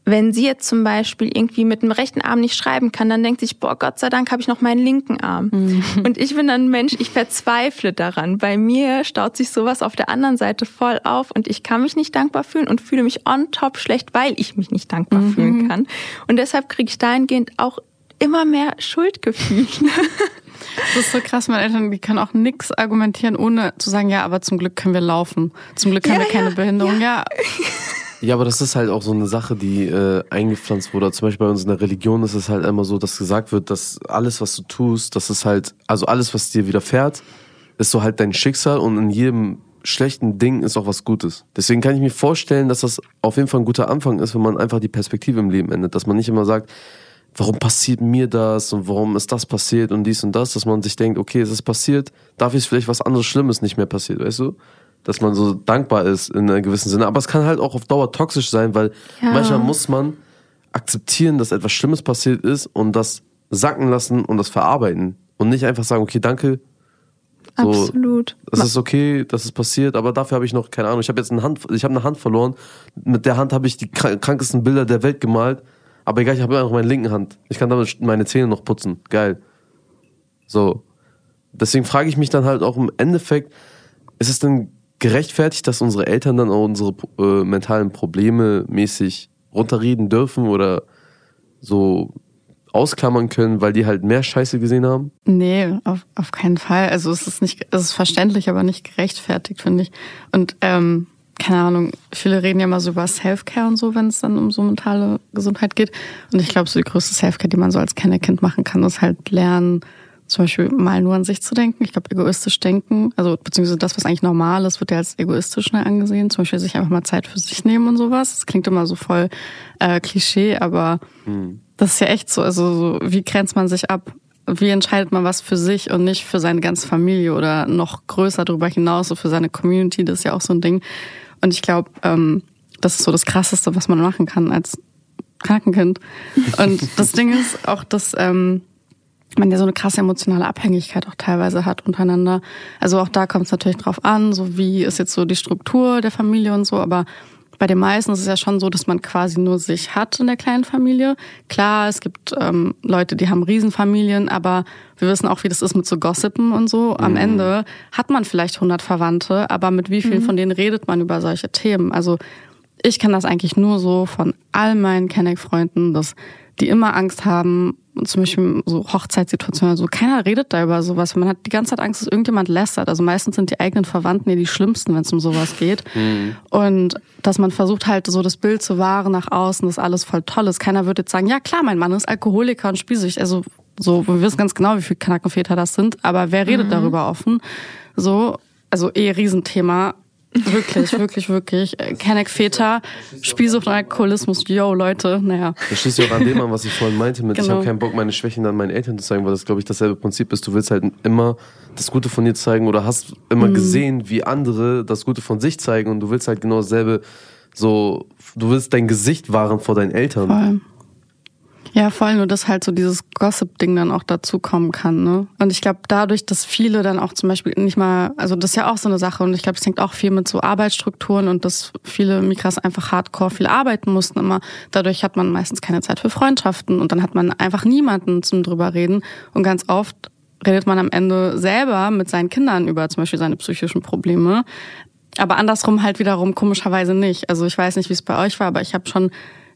wenn sie jetzt zum Beispiel irgendwie mit dem rechten Arm nicht schreiben kann, dann denkt sich, boah, Gott sei Dank habe ich noch meinen linken Arm. Mhm. Und ich bin dann ein Mensch, ich verzweifle daran. Bei mir staut sich sowas auf der anderen Seite voll auf und ich kann mich nicht dankbar fühlen und fühle mich on top schlecht, weil ich mich nicht dankbar mhm. fühlen kann. Und deshalb kriege ich dahingehend auch immer mehr Schuldgefühle. Das ist so krass, meine Eltern, die können auch nichts argumentieren, ohne zu sagen, ja, aber zum Glück können wir laufen. Zum Glück haben ja, wir keine ja, Behinderung. Ja. ja. *laughs* Ja, aber das ist halt auch so eine Sache, die äh, eingepflanzt wurde. Zum Beispiel bei uns in der Religion ist es halt immer so, dass gesagt wird, dass alles, was du tust, das ist halt, also alles, was dir widerfährt, ist so halt dein Schicksal und in jedem schlechten Ding ist auch was Gutes. Deswegen kann ich mir vorstellen, dass das auf jeden Fall ein guter Anfang ist, wenn man einfach die Perspektive im Leben ändert. Dass man nicht immer sagt, warum passiert mir das und warum ist das passiert und dies und das, dass man sich denkt, okay, es ist passiert, dafür ist vielleicht was anderes Schlimmes nicht mehr passiert, weißt du? Dass man so dankbar ist in einem gewissen Sinne. Aber es kann halt auch auf Dauer toxisch sein, weil ja. manchmal muss man akzeptieren, dass etwas Schlimmes passiert ist und das sacken lassen und das verarbeiten. Und nicht einfach sagen, okay, danke. So, Absolut. Das ist okay, dass es passiert, aber dafür habe ich noch, keine Ahnung, ich habe jetzt eine Hand, ich habe eine Hand verloren. Mit der Hand habe ich die krankesten Bilder der Welt gemalt. Aber egal, ich habe immer noch meine linke Hand. Ich kann damit meine Zähne noch putzen. Geil. So. Deswegen frage ich mich dann halt auch im Endeffekt, ist es denn gerechtfertigt, dass unsere Eltern dann auch unsere äh, mentalen Probleme mäßig runterreden dürfen oder so ausklammern können, weil die halt mehr Scheiße gesehen haben? Nee, auf, auf keinen Fall. Also es ist nicht, es ist verständlich, aber nicht gerechtfertigt, finde ich. Und ähm, keine Ahnung, viele reden ja mal so über Self-Care und so, wenn es dann um so mentale Gesundheit geht. Und ich glaube, so die größte Self-Care, die man so als Kennerkind machen kann, ist halt lernen, zum Beispiel mal nur an sich zu denken. Ich glaube, egoistisch denken, also beziehungsweise das, was eigentlich normal ist, wird ja als egoistisch schnell angesehen. Zum Beispiel sich einfach mal Zeit für sich nehmen und sowas. Das klingt immer so voll äh, Klischee, aber hm. das ist ja echt so. Also so, wie grenzt man sich ab? Wie entscheidet man was für sich und nicht für seine ganze Familie oder noch größer darüber hinaus, so für seine Community? Das ist ja auch so ein Ding. Und ich glaube, ähm, das ist so das Krasseste, was man machen kann als Krankenkind. Und das Ding ist auch, dass ähm, man ja so eine krasse emotionale Abhängigkeit auch teilweise hat untereinander. Also auch da kommt es natürlich drauf an, so wie ist jetzt so die Struktur der Familie und so, aber bei den meisten ist es ja schon so, dass man quasi nur sich hat in der kleinen Familie. Klar, es gibt ähm, Leute, die haben Riesenfamilien, aber wir wissen auch, wie das ist mit so Gossipen und so. Am mhm. Ende hat man vielleicht 100 Verwandte, aber mit wie vielen mhm. von denen redet man über solche Themen? Also ich kenne das eigentlich nur so von all meinen Kenneck-Freunden, dass die immer Angst haben, zum Beispiel so Hochzeitssituationen, also keiner redet da über sowas. Man hat die ganze Zeit Angst, dass irgendjemand lästert. Also meistens sind die eigenen Verwandten ja die schlimmsten, wenn es um sowas geht. Mhm. Und dass man versucht halt so das Bild zu wahren nach außen, dass alles voll toll ist. Keiner würde jetzt sagen, ja klar, mein Mann ist Alkoholiker und spielsüchtig. Also so, wir wissen ganz genau, wie viele Knackenväter das sind, aber wer redet mhm. darüber offen? So, also eh Riesenthema. Wirklich, wirklich, wirklich. Kenneck Väter, Spielsucht und Alkoholismus, yo, Leute, naja. Das schließt ja auch an dem an, was ich vorhin meinte, mit genau. ich habe keinen Bock, meine Schwächen an meinen Eltern zu zeigen, weil das, glaube ich, dasselbe Prinzip ist. Du willst halt immer das Gute von dir zeigen oder hast immer mhm. gesehen, wie andere das Gute von sich zeigen und du willst halt genau dasselbe so, du willst dein Gesicht wahren vor deinen Eltern. Voll. Ja, voll nur, dass halt so dieses Gossip-Ding dann auch dazukommen kann. Ne? Und ich glaube, dadurch, dass viele dann auch zum Beispiel nicht mal, also das ist ja auch so eine Sache und ich glaube, es hängt auch viel mit so Arbeitsstrukturen und dass viele Mikras einfach hardcore viel arbeiten mussten immer. Dadurch hat man meistens keine Zeit für Freundschaften und dann hat man einfach niemanden zum drüber reden. Und ganz oft redet man am Ende selber mit seinen Kindern über zum Beispiel seine psychischen Probleme. Aber andersrum halt wiederum komischerweise nicht. Also ich weiß nicht, wie es bei euch war, aber ich habe schon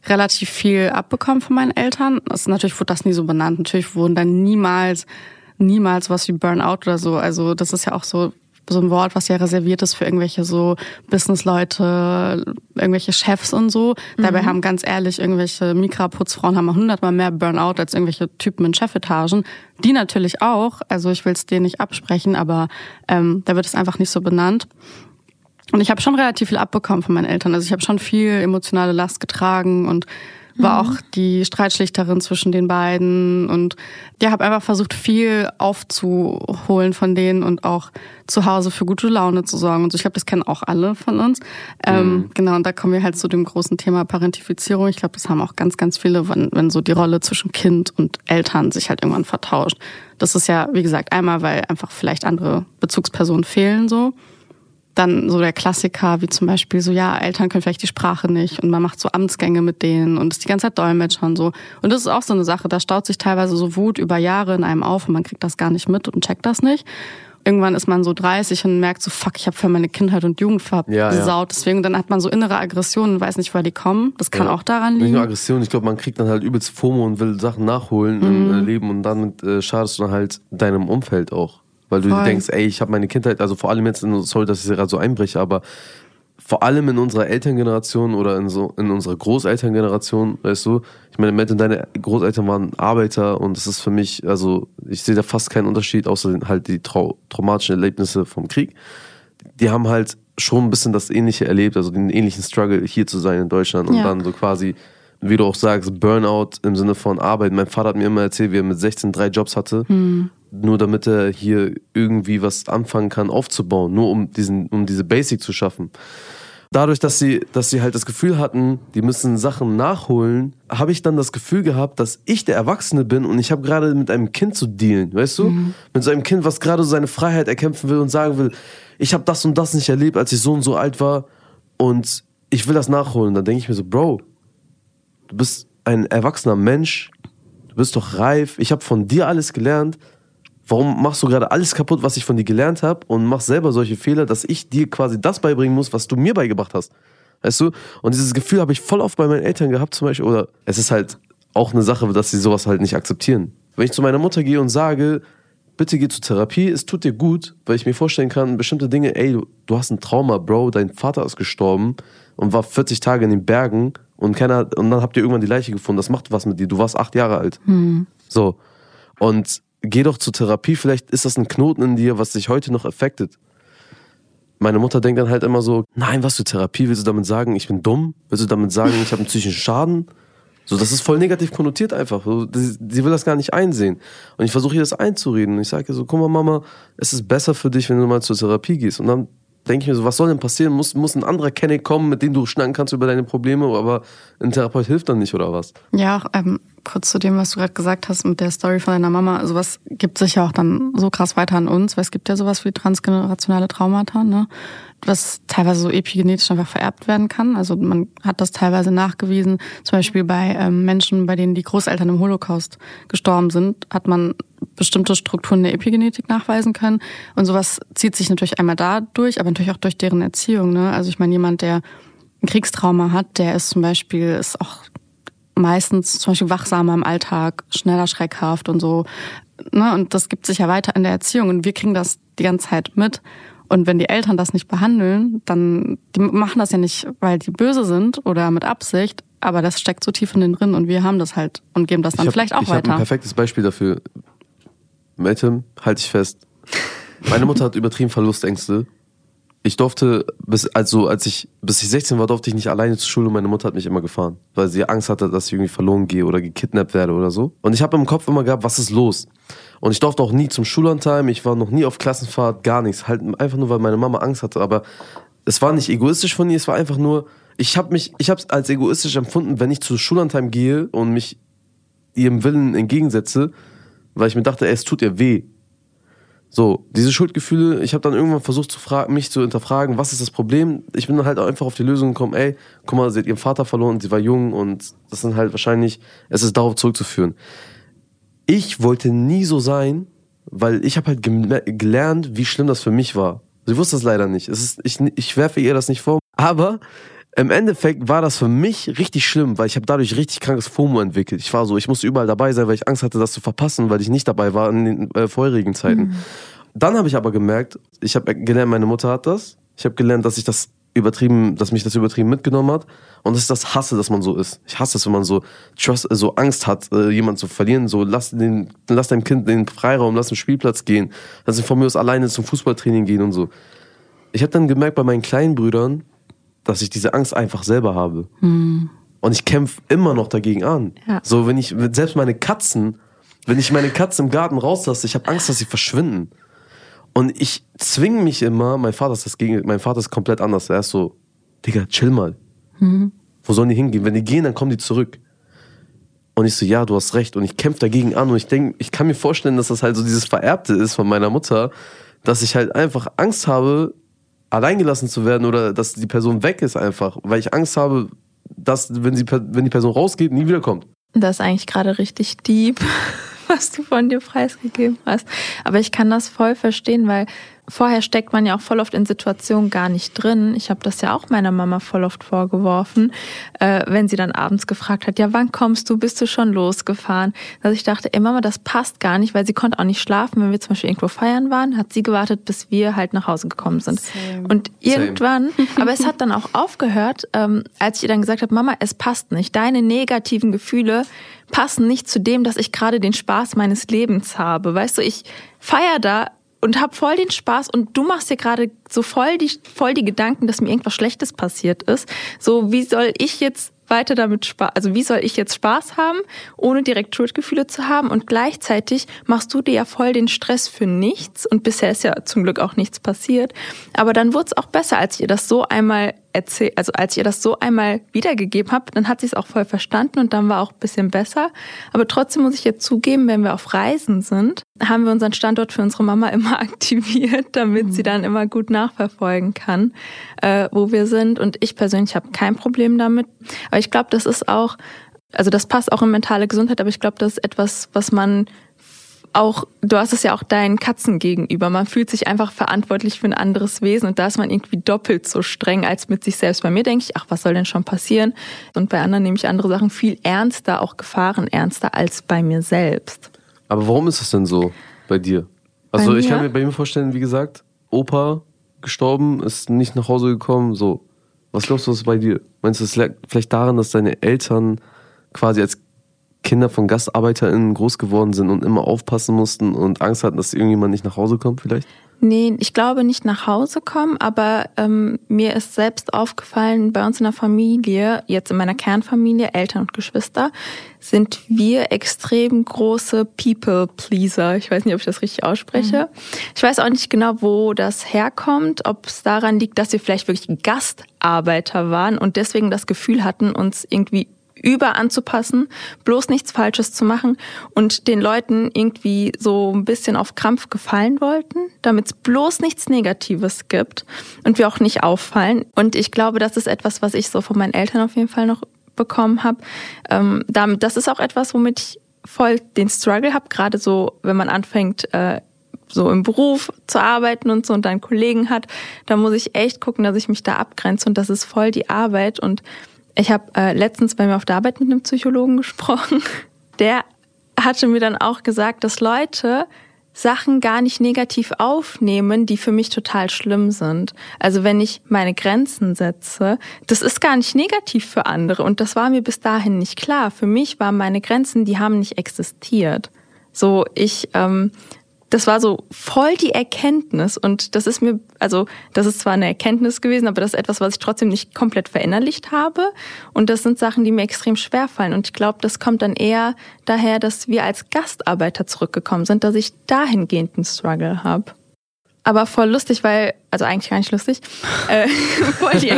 relativ viel abbekommen von meinen Eltern. Das, natürlich wurde das nie so benannt. Natürlich wurden dann niemals, niemals was wie Burnout oder so. Also das ist ja auch so, so ein Wort, was ja reserviert ist für irgendwelche so Businessleute, irgendwelche Chefs und so. Mhm. Dabei haben ganz ehrlich irgendwelche Mikra-Putzfrauen haben hundertmal mehr Burnout als irgendwelche Typen in Chefetagen. Die natürlich auch. Also ich will es denen nicht absprechen, aber ähm, da wird es einfach nicht so benannt. Und ich habe schon relativ viel abbekommen von meinen Eltern. Also ich habe schon viel emotionale Last getragen und war auch die Streitschlichterin zwischen den beiden und ja, habe einfach versucht, viel aufzuholen von denen und auch zu Hause für gute Laune zu sorgen. Und so, ich glaube, das kennen auch alle von uns. Ähm, genau, und da kommen wir halt zu dem großen Thema Parentifizierung. Ich glaube, das haben auch ganz, ganz viele, wenn, wenn so die Rolle zwischen Kind und Eltern sich halt irgendwann vertauscht. Das ist ja, wie gesagt, einmal, weil einfach vielleicht andere Bezugspersonen fehlen so dann so der Klassiker, wie zum Beispiel so, ja, Eltern können vielleicht die Sprache nicht und man macht so Amtsgänge mit denen und ist die ganze Zeit Dolmetscher und so. Und das ist auch so eine Sache, da staut sich teilweise so Wut über Jahre in einem auf und man kriegt das gar nicht mit und checkt das nicht. Irgendwann ist man so 30 und merkt so, fuck, ich habe für meine Kindheit und Jugend versaut. Ja, ja. Deswegen, dann hat man so innere Aggressionen und weiß nicht, woher die kommen. Das kann ja. auch daran liegen. Nicht nur Aggression, ich glaube, man kriegt dann halt übelst FOMO und will Sachen nachholen mhm. im Leben und dann äh, schadest du dann halt deinem Umfeld auch. Weil du Voll. denkst, ey, ich habe meine Kindheit, also vor allem jetzt, in, sorry, dass ich gerade so einbreche, aber vor allem in unserer Elterngeneration oder in so in unserer Großelterngeneration, weißt du, ich meine, Matt und deine Großeltern waren Arbeiter und das ist für mich, also ich sehe da fast keinen Unterschied, außer halt die trau traumatischen Erlebnisse vom Krieg. Die haben halt schon ein bisschen das Ähnliche erlebt, also den ähnlichen Struggle hier zu sein in Deutschland und ja. dann so quasi, wie du auch sagst, Burnout im Sinne von Arbeit. Mein Vater hat mir immer erzählt, wie er mit 16 drei Jobs hatte. Hm nur damit er hier irgendwie was anfangen kann aufzubauen, nur um diesen, um diese Basic zu schaffen. Dadurch, dass sie, dass sie halt das Gefühl hatten, die müssen Sachen nachholen, habe ich dann das Gefühl gehabt, dass ich der Erwachsene bin und ich habe gerade mit einem Kind zu dealen, weißt du? Mhm. Mit so einem Kind, was gerade so seine Freiheit erkämpfen will und sagen will, ich habe das und das nicht erlebt, als ich so und so alt war und ich will das nachholen. Dann denke ich mir so, Bro, du bist ein erwachsener Mensch, du bist doch reif, ich habe von dir alles gelernt Warum machst du gerade alles kaputt, was ich von dir gelernt habe und machst selber solche Fehler, dass ich dir quasi das beibringen muss, was du mir beigebracht hast? Weißt du? Und dieses Gefühl habe ich voll oft bei meinen Eltern gehabt zum Beispiel. Oder es ist halt auch eine Sache, dass sie sowas halt nicht akzeptieren. Wenn ich zu meiner Mutter gehe und sage, bitte geh zur Therapie, es tut dir gut, weil ich mir vorstellen kann, bestimmte Dinge, ey, du, du hast ein Trauma, Bro, dein Vater ist gestorben und war 40 Tage in den Bergen und keiner, und dann habt ihr irgendwann die Leiche gefunden. Das macht was mit dir. Du warst acht Jahre alt. Mhm. So. Und geh doch zur Therapie, vielleicht ist das ein Knoten in dir, was dich heute noch affectet. Meine Mutter denkt dann halt immer so, nein, was für Therapie, willst du damit sagen, ich bin dumm? Willst du damit sagen, ich habe einen psychischen Schaden? So, das ist voll negativ konnotiert einfach. Sie will das gar nicht einsehen. Und ich versuche ihr das einzureden. Und ich sage ihr so, guck mal, Mama, es ist besser für dich, wenn du mal zur Therapie gehst. Und dann denke ich mir so, was soll denn passieren? Muss, muss ein anderer Kenny kommen, mit dem du schnacken kannst über deine Probleme, aber ein Therapeut hilft dann nicht, oder was? Ja, ähm, kurz zu dem, was du gerade gesagt hast mit der Story von deiner Mama. Sowas gibt sich ja auch dann so krass weiter an uns, weil es gibt ja sowas wie transgenerationale Traumata, ne? was teilweise so epigenetisch einfach vererbt werden kann. Also man hat das teilweise nachgewiesen. Zum Beispiel bei ähm, Menschen, bei denen die Großeltern im Holocaust gestorben sind, hat man bestimmte Strukturen der Epigenetik nachweisen können. Und sowas zieht sich natürlich einmal dadurch, aber natürlich auch durch deren Erziehung. Ne? Also ich meine, jemand, der ein Kriegstrauma hat, der ist zum Beispiel ist auch meistens zum Beispiel wachsamer im Alltag, schneller schreckhaft und so. Ne? Und das gibt sich ja weiter in der Erziehung und wir kriegen das die ganze Zeit mit. Und wenn die Eltern das nicht behandeln, dann die machen das ja nicht, weil die böse sind oder mit Absicht, aber das steckt so tief in den drin und wir haben das halt und geben das dann hab, vielleicht auch ich weiter. Ich habe ein perfektes Beispiel dafür. Meltem, halte ich fest. Meine Mutter hat übertrieben Verlustängste ich durfte, bis, also als ich, bis ich 16 war, durfte ich nicht alleine zur Schule und meine Mutter hat mich immer gefahren, weil sie Angst hatte, dass ich irgendwie verloren gehe oder gekidnappt werde oder so. Und ich habe im Kopf immer gehabt, was ist los? Und ich durfte auch nie zum Schullandheim, ich war noch nie auf Klassenfahrt, gar nichts. Halt einfach nur, weil meine Mama Angst hatte. Aber es war nicht egoistisch von ihr, es war einfach nur, ich habe mich, ich habe es als egoistisch empfunden, wenn ich zu Schullandheim gehe und mich ihrem Willen entgegensetze, weil ich mir dachte, ey, es tut ihr weh. So, diese Schuldgefühle, ich habe dann irgendwann versucht, zu fragen, mich zu hinterfragen, was ist das Problem? Ich bin dann halt auch einfach auf die Lösung gekommen, ey, guck mal, sie hat ihren Vater verloren, sie war jung und das sind halt wahrscheinlich, es ist darauf zurückzuführen. Ich wollte nie so sein, weil ich habe halt gelernt, wie schlimm das für mich war. Sie wusste das leider nicht. Es ist, ich, ich werfe ihr das nicht vor. Aber im Endeffekt war das für mich richtig schlimm, weil ich habe dadurch richtig krankes FOMO entwickelt. Ich war so, ich musste überall dabei sein, weil ich Angst hatte, das zu verpassen, weil ich nicht dabei war in den äh, vorherigen Zeiten. Mhm. Dann habe ich aber gemerkt, ich habe gelernt, meine Mutter hat das. Ich habe gelernt, dass ich das übertrieben, dass mich das übertrieben mitgenommen hat und dass ich das hasse, dass man so ist. Ich hasse es, wenn man so Trust, so Angst hat, äh, jemanden zu verlieren. So lass den, lass deinem Kind den Freiraum, lass den Spielplatz gehen, lass ihn von mir aus alleine zum Fußballtraining gehen und so. Ich habe dann gemerkt bei meinen kleinen Brüdern, dass ich diese Angst einfach selber habe. Hm. Und ich kämpfe immer noch dagegen an. Ja. So, wenn ich, selbst meine Katzen, wenn ich meine Katzen im Garten rauslasse, ich habe Angst, dass sie verschwinden. Und ich zwinge mich immer, mein Vater ist das Gegen, mein Vater ist komplett anders. Er ist so, Digga, chill mal. Wo sollen die hingehen? Wenn die gehen, dann kommen die zurück. Und ich so, ja, du hast recht. Und ich kämpfe dagegen an. Und ich denke, ich kann mir vorstellen, dass das halt so dieses Vererbte ist von meiner Mutter, dass ich halt einfach Angst habe, alleingelassen zu werden oder dass die Person weg ist einfach. Weil ich Angst habe, dass, wenn, sie, wenn die Person rausgeht, nie wiederkommt. Das ist eigentlich gerade richtig deep, *laughs* *laughs* was du von dir preisgegeben hast. Aber ich kann das voll verstehen, weil vorher steckt man ja auch voll oft in Situationen gar nicht drin. Ich habe das ja auch meiner Mama voll oft vorgeworfen, äh, wenn sie dann abends gefragt hat, ja, wann kommst du, bist du schon losgefahren? Dass ich dachte, ey Mama, das passt gar nicht, weil sie konnte auch nicht schlafen. Wenn wir zum Beispiel irgendwo feiern waren, hat sie gewartet, bis wir halt nach Hause gekommen sind. Same. Und irgendwann, *laughs* aber es hat dann auch aufgehört, ähm, als ich ihr dann gesagt habe, Mama, es passt nicht. Deine negativen Gefühle passen nicht zu dem, dass ich gerade den Spaß meines Lebens habe. Weißt du, ich feier da und hab voll den Spaß und du machst dir gerade so voll die, voll die Gedanken, dass mir irgendwas Schlechtes passiert ist. So, wie soll ich jetzt weiter damit Spaß, also wie soll ich jetzt Spaß haben, ohne direkt Schuldgefühle zu haben und gleichzeitig machst du dir ja voll den Stress für nichts und bisher ist ja zum Glück auch nichts passiert. Aber dann wurde es auch besser, als ihr das so einmal erzählt, also als ich ihr das so einmal wiedergegeben habe, dann hat sie es auch voll verstanden und dann war auch ein bisschen besser. Aber trotzdem muss ich jetzt zugeben, wenn wir auf Reisen sind, haben wir unseren Standort für unsere Mama *laughs* immer aktiviert, damit sie dann immer gut nachverfolgen kann, äh, wo wir sind. Und ich persönlich habe kein Problem damit. Aber ich glaube, das ist auch, also das passt auch in mentale Gesundheit, aber ich glaube, das ist etwas, was man auch, du hast es ja auch deinen Katzen gegenüber. Man fühlt sich einfach verantwortlich für ein anderes Wesen und da ist man irgendwie doppelt so streng als mit sich selbst. Bei mir denke ich, ach, was soll denn schon passieren? Und bei anderen nehme ich andere Sachen viel ernster, auch Gefahren ernster als bei mir selbst. Aber warum ist das denn so bei dir? Also Bei ich kann mir? mir bei ihm vorstellen, wie gesagt, Opa gestorben, ist nicht nach Hause gekommen, so. Was glaubst du, was ist bei dir? Meinst du, es lag vielleicht daran, dass deine Eltern quasi als Kinder von GastarbeiterInnen groß geworden sind und immer aufpassen mussten und Angst hatten, dass irgendjemand nicht nach Hause kommt vielleicht? Nee, ich glaube nicht nach Hause kommen, aber ähm, mir ist selbst aufgefallen, bei uns in der Familie, jetzt in meiner Kernfamilie, Eltern und Geschwister, sind wir extrem große People-Pleaser. Ich weiß nicht, ob ich das richtig ausspreche. Ich weiß auch nicht genau, wo das herkommt, ob es daran liegt, dass wir vielleicht wirklich Gastarbeiter waren und deswegen das Gefühl hatten, uns irgendwie über anzupassen, bloß nichts Falsches zu machen und den Leuten irgendwie so ein bisschen auf Krampf gefallen wollten, damit es bloß nichts Negatives gibt und wir auch nicht auffallen. Und ich glaube, das ist etwas, was ich so von meinen Eltern auf jeden Fall noch bekommen habe. Ähm, damit, das ist auch etwas, womit ich voll den Struggle habe, gerade so, wenn man anfängt, äh, so im Beruf zu arbeiten und so und dann Kollegen hat, da muss ich echt gucken, dass ich mich da abgrenze und das ist voll die Arbeit und ich habe äh, letztens bei mir auf der Arbeit mit einem Psychologen gesprochen. *laughs* Der hatte mir dann auch gesagt, dass Leute Sachen gar nicht negativ aufnehmen, die für mich total schlimm sind. Also wenn ich meine Grenzen setze, das ist gar nicht negativ für andere und das war mir bis dahin nicht klar. Für mich waren meine Grenzen, die haben nicht existiert. So ich ähm, das war so voll die Erkenntnis und das ist mir, also das ist zwar eine Erkenntnis gewesen, aber das ist etwas, was ich trotzdem nicht komplett verinnerlicht habe und das sind Sachen, die mir extrem schwer fallen und ich glaube, das kommt dann eher daher, dass wir als Gastarbeiter zurückgekommen sind, dass ich dahingehend einen Struggle habe. Aber voll lustig, weil, also eigentlich gar nicht lustig, äh, *laughs* voll die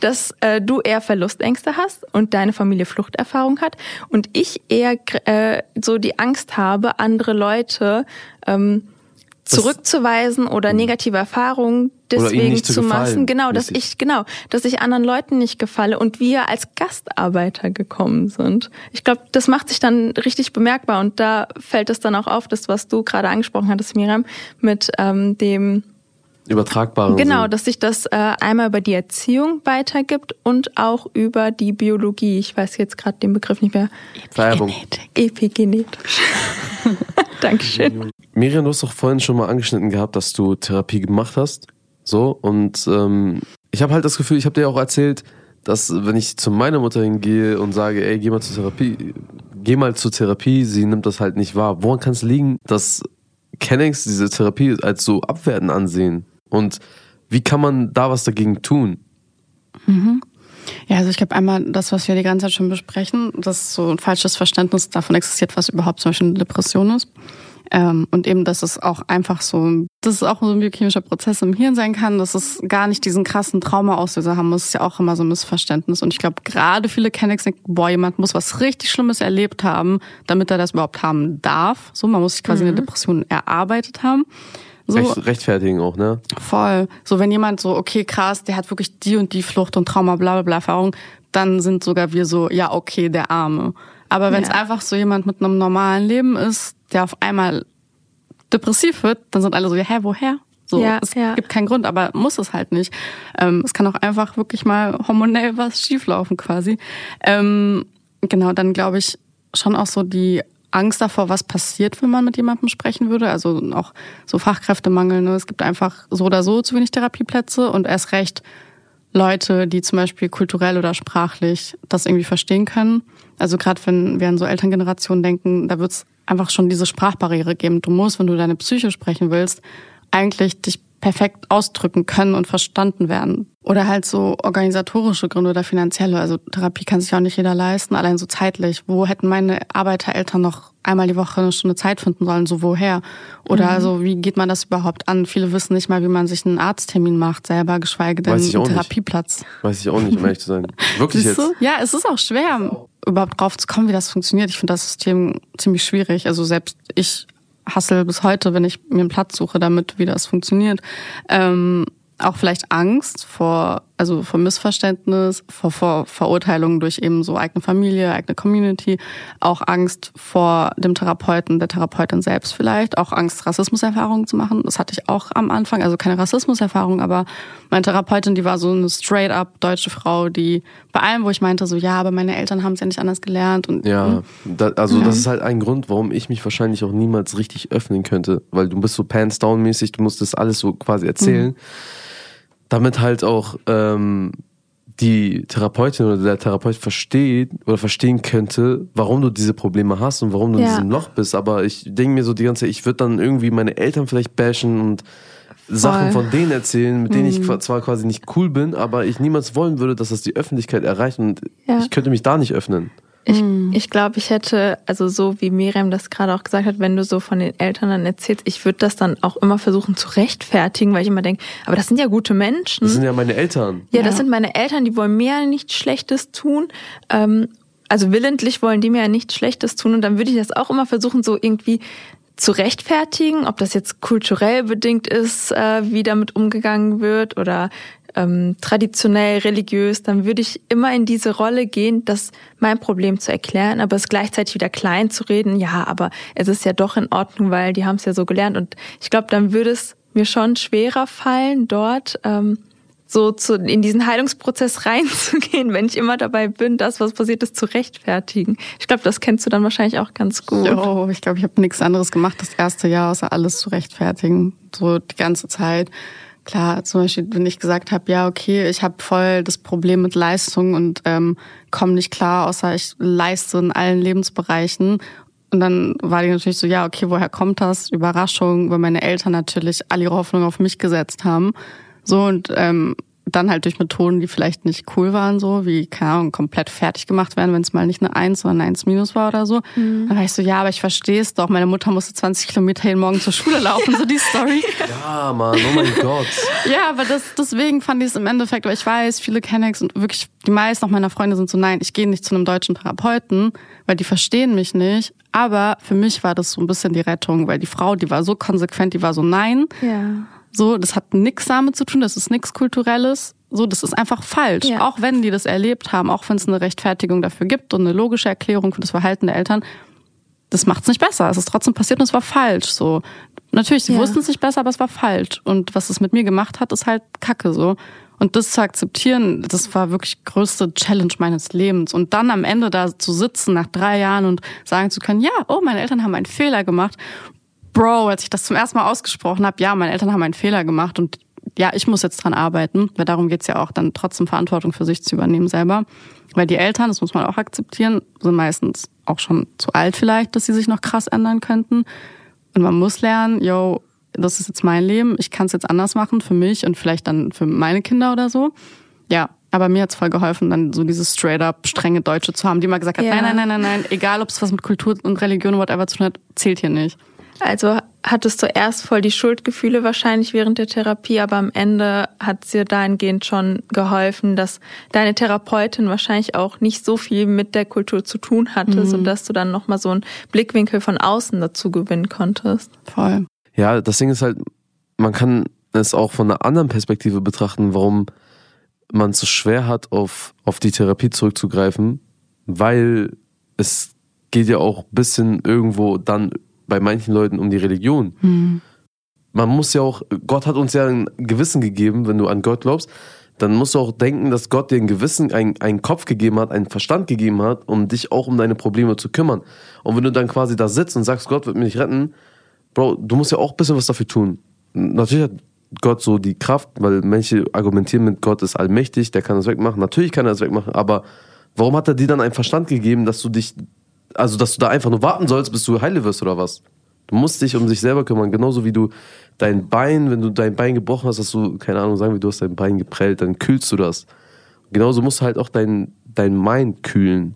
dass äh, du eher Verlustängste hast und deine Familie Fluchterfahrung hat und ich eher äh, so die Angst habe, andere Leute ähm, zurückzuweisen oder negative Erfahrungen deswegen zu zu machen. Genau, dass ich genau, dass ich anderen Leuten nicht gefalle und wir als Gastarbeiter gekommen sind. Ich glaube, das macht sich dann richtig bemerkbar und da fällt es dann auch auf, das was du gerade angesprochen hattest, Miriam, mit ähm, dem Übertragbaren. Genau, Sinn. dass sich das äh, einmal über die Erziehung weitergibt und auch über die Biologie. Ich weiß jetzt gerade den Begriff nicht mehr. Vererbung. Epigenetisch. *laughs* Dankeschön. Miriam, du hast doch vorhin schon mal angeschnitten gehabt, dass du Therapie gemacht hast. So, und ähm, ich habe halt das Gefühl, ich habe dir auch erzählt, dass wenn ich zu meiner Mutter hingehe und sage, ey, geh mal zur Therapie, geh mal zur Therapie, sie nimmt das halt nicht wahr. Woran kann es liegen, dass Kennex diese Therapie als so abwertend ansehen? Und wie kann man da was dagegen tun? Ja, also ich glaube einmal das, was wir die ganze Zeit schon besprechen, dass so ein falsches Verständnis davon existiert, was überhaupt zum Beispiel eine Depression ist. Ähm, und eben, dass es auch einfach so, dass es auch so ein biochemischer Prozess im Hirn sein kann, dass es gar nicht diesen krassen Traumaauslöser haben muss, ist ja auch immer so ein Missverständnis. Und ich glaube, gerade viele Kennex denken, boah, jemand muss was richtig Schlimmes erlebt haben, damit er das überhaupt haben darf. So, man muss sich quasi Mhm. eine Depression erarbeitet haben. So, Recht, rechtfertigen auch, ne? Voll. So, wenn jemand so, okay, krass, der hat wirklich die und die Flucht und Trauma, bla bla bla Erfahrung, dann sind sogar wir so, ja, okay, der Arme. Aber wenn es Ja. einfach so jemand mit einem normalen Leben ist, der auf einmal depressiv wird, dann sind alle so, ja, hä, woher? So, Ja, es ja. gibt keinen Grund, aber muss es halt nicht. Ähm, es kann auch einfach wirklich mal hormonell was schieflaufen quasi. Ähm, genau, dann glaube ich schon auch so die Angst davor, was passiert, wenn man mit jemandem sprechen würde. Also auch so Fachkräftemangel. Ne? Es gibt einfach so oder so zu wenig Therapieplätze und erst recht Leute, die zum Beispiel kulturell oder sprachlich das irgendwie verstehen können. Also gerade wenn wir an so Elterngenerationen denken, da wird es einfach schon diese Sprachbarriere geben. Du musst, wenn du deine Psyche sprechen willst, eigentlich dich perfekt ausdrücken können und verstanden werden. Oder halt so organisatorische Gründe oder finanzielle. Also Therapie kann sich auch nicht jeder leisten, allein so zeitlich. Wo hätten meine Arbeitereltern noch einmal die Woche eine Stunde Zeit finden sollen? So woher? Oder also wie geht man das überhaupt an? Viele wissen nicht mal, wie man sich einen Arzttermin macht, selber, geschweige denn einen auch nicht. Therapieplatz. Weiß ich auch nicht, um ehrlich zu sein. Wirklich Siehst jetzt. du? Ja, es ist auch schwer, überhaupt drauf zu kommen, wie das funktioniert. Ich finde das System ziemlich schwierig. Also selbst ich hassel bis heute, wenn ich mir einen Platz suche, damit wie das funktioniert. Ähm, auch vielleicht Angst vor, also vor Missverständnis, vor, vor Verurteilung durch eben so eigene Familie, eigene Community, auch Angst vor dem Therapeuten, der Therapeutin selbst vielleicht, auch Angst, Rassismuserfahrungen zu machen. Das hatte ich auch am Anfang, also keine Rassismuserfahrung, aber meine Therapeutin, die war so eine straight-up deutsche Frau, die bei allem, wo ich meinte, so ja, aber meine Eltern haben es ja nicht anders gelernt und Ja, da, also das ist halt ein Grund, warum ich mich wahrscheinlich auch niemals richtig öffnen könnte, weil du bist so pants down mäßig, du musst das alles so quasi erzählen, damit halt auch ähm, die Therapeutin oder der Therapeut versteht oder verstehen könnte, warum du diese Probleme hast und warum du in Ja. diesem Loch bist. Aber ich denke mir so die ganze Zeit, ich würde dann irgendwie meine Eltern vielleicht bashen und Sachen von denen erzählen, mit denen ich Mhm. qua- zwar quasi nicht cool bin, aber ich niemals wollen würde, dass das die Öffentlichkeit erreicht und Ja. ich könnte mich da nicht öffnen. Ich, ich glaube, ich hätte, also so wie Miriam das gerade auch gesagt hat, wenn du so von den Eltern dann erzählst, ich würde das dann auch immer versuchen zu rechtfertigen, weil ich immer denke, aber das sind ja gute Menschen. Das sind ja meine Eltern. Ja, das Ja. sind meine Eltern, die wollen mir ja nichts Schlechtes tun. Ähm, also willentlich wollen die mir ja nichts Schlechtes tun. Und dann würde ich das auch immer versuchen, so irgendwie zu rechtfertigen, ob das jetzt kulturell bedingt ist, äh, wie damit umgegangen wird oder ähm, traditionell, religiös, dann würde ich immer in diese Rolle gehen, das mein Problem zu erklären, aber es gleichzeitig wieder klein zu reden. Ja, aber es ist ja doch in Ordnung, weil die haben es ja so gelernt. Und ich glaube, dann würde es mir schon schwerer fallen, dort ähm, so zu, in diesen Heilungsprozess *laughs* reinzugehen, wenn ich immer dabei bin, das, was passiert ist, zu rechtfertigen. Ich glaube, das kennst du dann wahrscheinlich auch ganz gut. Oh, ich glaube, ich habe nichts anderes gemacht das erste Jahr, außer alles zu rechtfertigen. So die ganze Zeit. Klar, zum Beispiel, wenn ich gesagt habe, ja, okay, ich habe voll das Problem mit Leistung und ähm, komme nicht klar, außer ich leiste in allen Lebensbereichen. Und dann war die natürlich so, ja, okay, woher kommt das? Überraschung, weil meine Eltern natürlich alle ihre Hoffnung auf mich gesetzt haben. So und ähm, dann halt durch Methoden, die vielleicht nicht cool waren, so wie, keine Ahnung, komplett fertig gemacht werden, wenn es mal nicht eine 1 sondern eine 1 minus war oder so. Dann war ich so, ja, aber ich verstehe es doch. Meine Mutter musste 20 Kilometer jeden Morgen zur Schule laufen, so die *laughs* Story. Ja, Mann, oh mein Gott. Ja, aber das, deswegen fand ich es im Endeffekt, weil ich weiß, viele Kennex und wirklich die meisten auch meiner Freunde sind so, nein, ich gehe nicht zu einem deutschen Therapeuten, weil die verstehen mich nicht. Aber für mich war das so ein bisschen die Rettung, weil die Frau, die war so konsequent, die war so, nein, Ja. So, das hat nichts damit zu tun, das ist nichts Kulturelles. So, das ist einfach falsch. Ja. Auch wenn die das erlebt haben, auch wenn es eine Rechtfertigung dafür gibt und eine logische Erklärung für das Verhalten der Eltern, das macht es nicht besser. Es ist trotzdem passiert und es war falsch. So, natürlich, sie Ja. wussten es nicht besser, aber es war falsch. Und was es mit mir gemacht hat, ist halt Kacke so. Und das zu akzeptieren, das war wirklich die größte Challenge meines Lebens. Und dann am Ende da zu sitzen nach drei Jahren und sagen zu können, ja, oh, meine Eltern haben einen Fehler gemacht. Bro, als ich das zum ersten Mal ausgesprochen habe, ja, meine Eltern haben einen Fehler gemacht und ja, ich muss jetzt dran arbeiten, weil darum geht's ja auch, dann trotzdem Verantwortung für sich zu übernehmen selber. Weil die Eltern, das muss man auch akzeptieren, sind meistens auch schon zu alt vielleicht, dass sie sich noch krass ändern könnten. Und man muss lernen, yo, das ist jetzt mein Leben, ich kann es jetzt anders machen für mich und vielleicht dann für meine Kinder oder so. Ja, Aber mir hat's voll geholfen, dann so dieses straight up strenge Deutsche zu haben, die mal gesagt hat, Ja. nein, nein, nein, nein, nein, egal ob es was mit Kultur und Religion whatever zu tun hat, zählt hier nicht. Also hattest du erst voll die Schuldgefühle wahrscheinlich während der Therapie, aber am Ende hat es dir dahingehend schon geholfen, dass deine Therapeutin wahrscheinlich auch nicht so viel mit der Kultur zu tun hatte, sodass du dann nochmal so einen Blickwinkel von außen dazu gewinnen konntest. Voll. Ja, das Ding ist halt, man kann es auch von einer anderen Perspektive betrachten, warum man es so schwer hat, auf, auf die Therapie zurückzugreifen, weil es geht ja auch ein bisschen irgendwo dann bei manchen Leuten um die Religion. Man muss ja auch, Gott hat uns ja ein Gewissen gegeben, wenn du an Gott glaubst, dann musst du auch denken, dass Gott dir ein Gewissen, ein- einen Kopf gegeben hat, einen Verstand gegeben hat, um dich auch um deine Probleme zu kümmern. Und wenn du dann quasi da sitzt und sagst, Gott wird mich retten, Bro, du musst ja auch ein bisschen was dafür tun. Natürlich hat Gott so die Kraft, weil Menschen argumentieren mit Gott ist allmächtig, der kann das wegmachen. Natürlich kann er das wegmachen, aber warum hat er dir dann einen Verstand gegeben, dass du dich, also dass du da einfach nur warten sollst, bis du heile wirst oder was? Du musst dich um sich selber kümmern, genauso wie du dein Bein, wenn du dein Bein gebrochen hast, dass du, keine Ahnung, sagen wir, du hast dein Bein geprellt, dann kühlst du das. Genauso musst du halt auch dein, dein Mind kühlen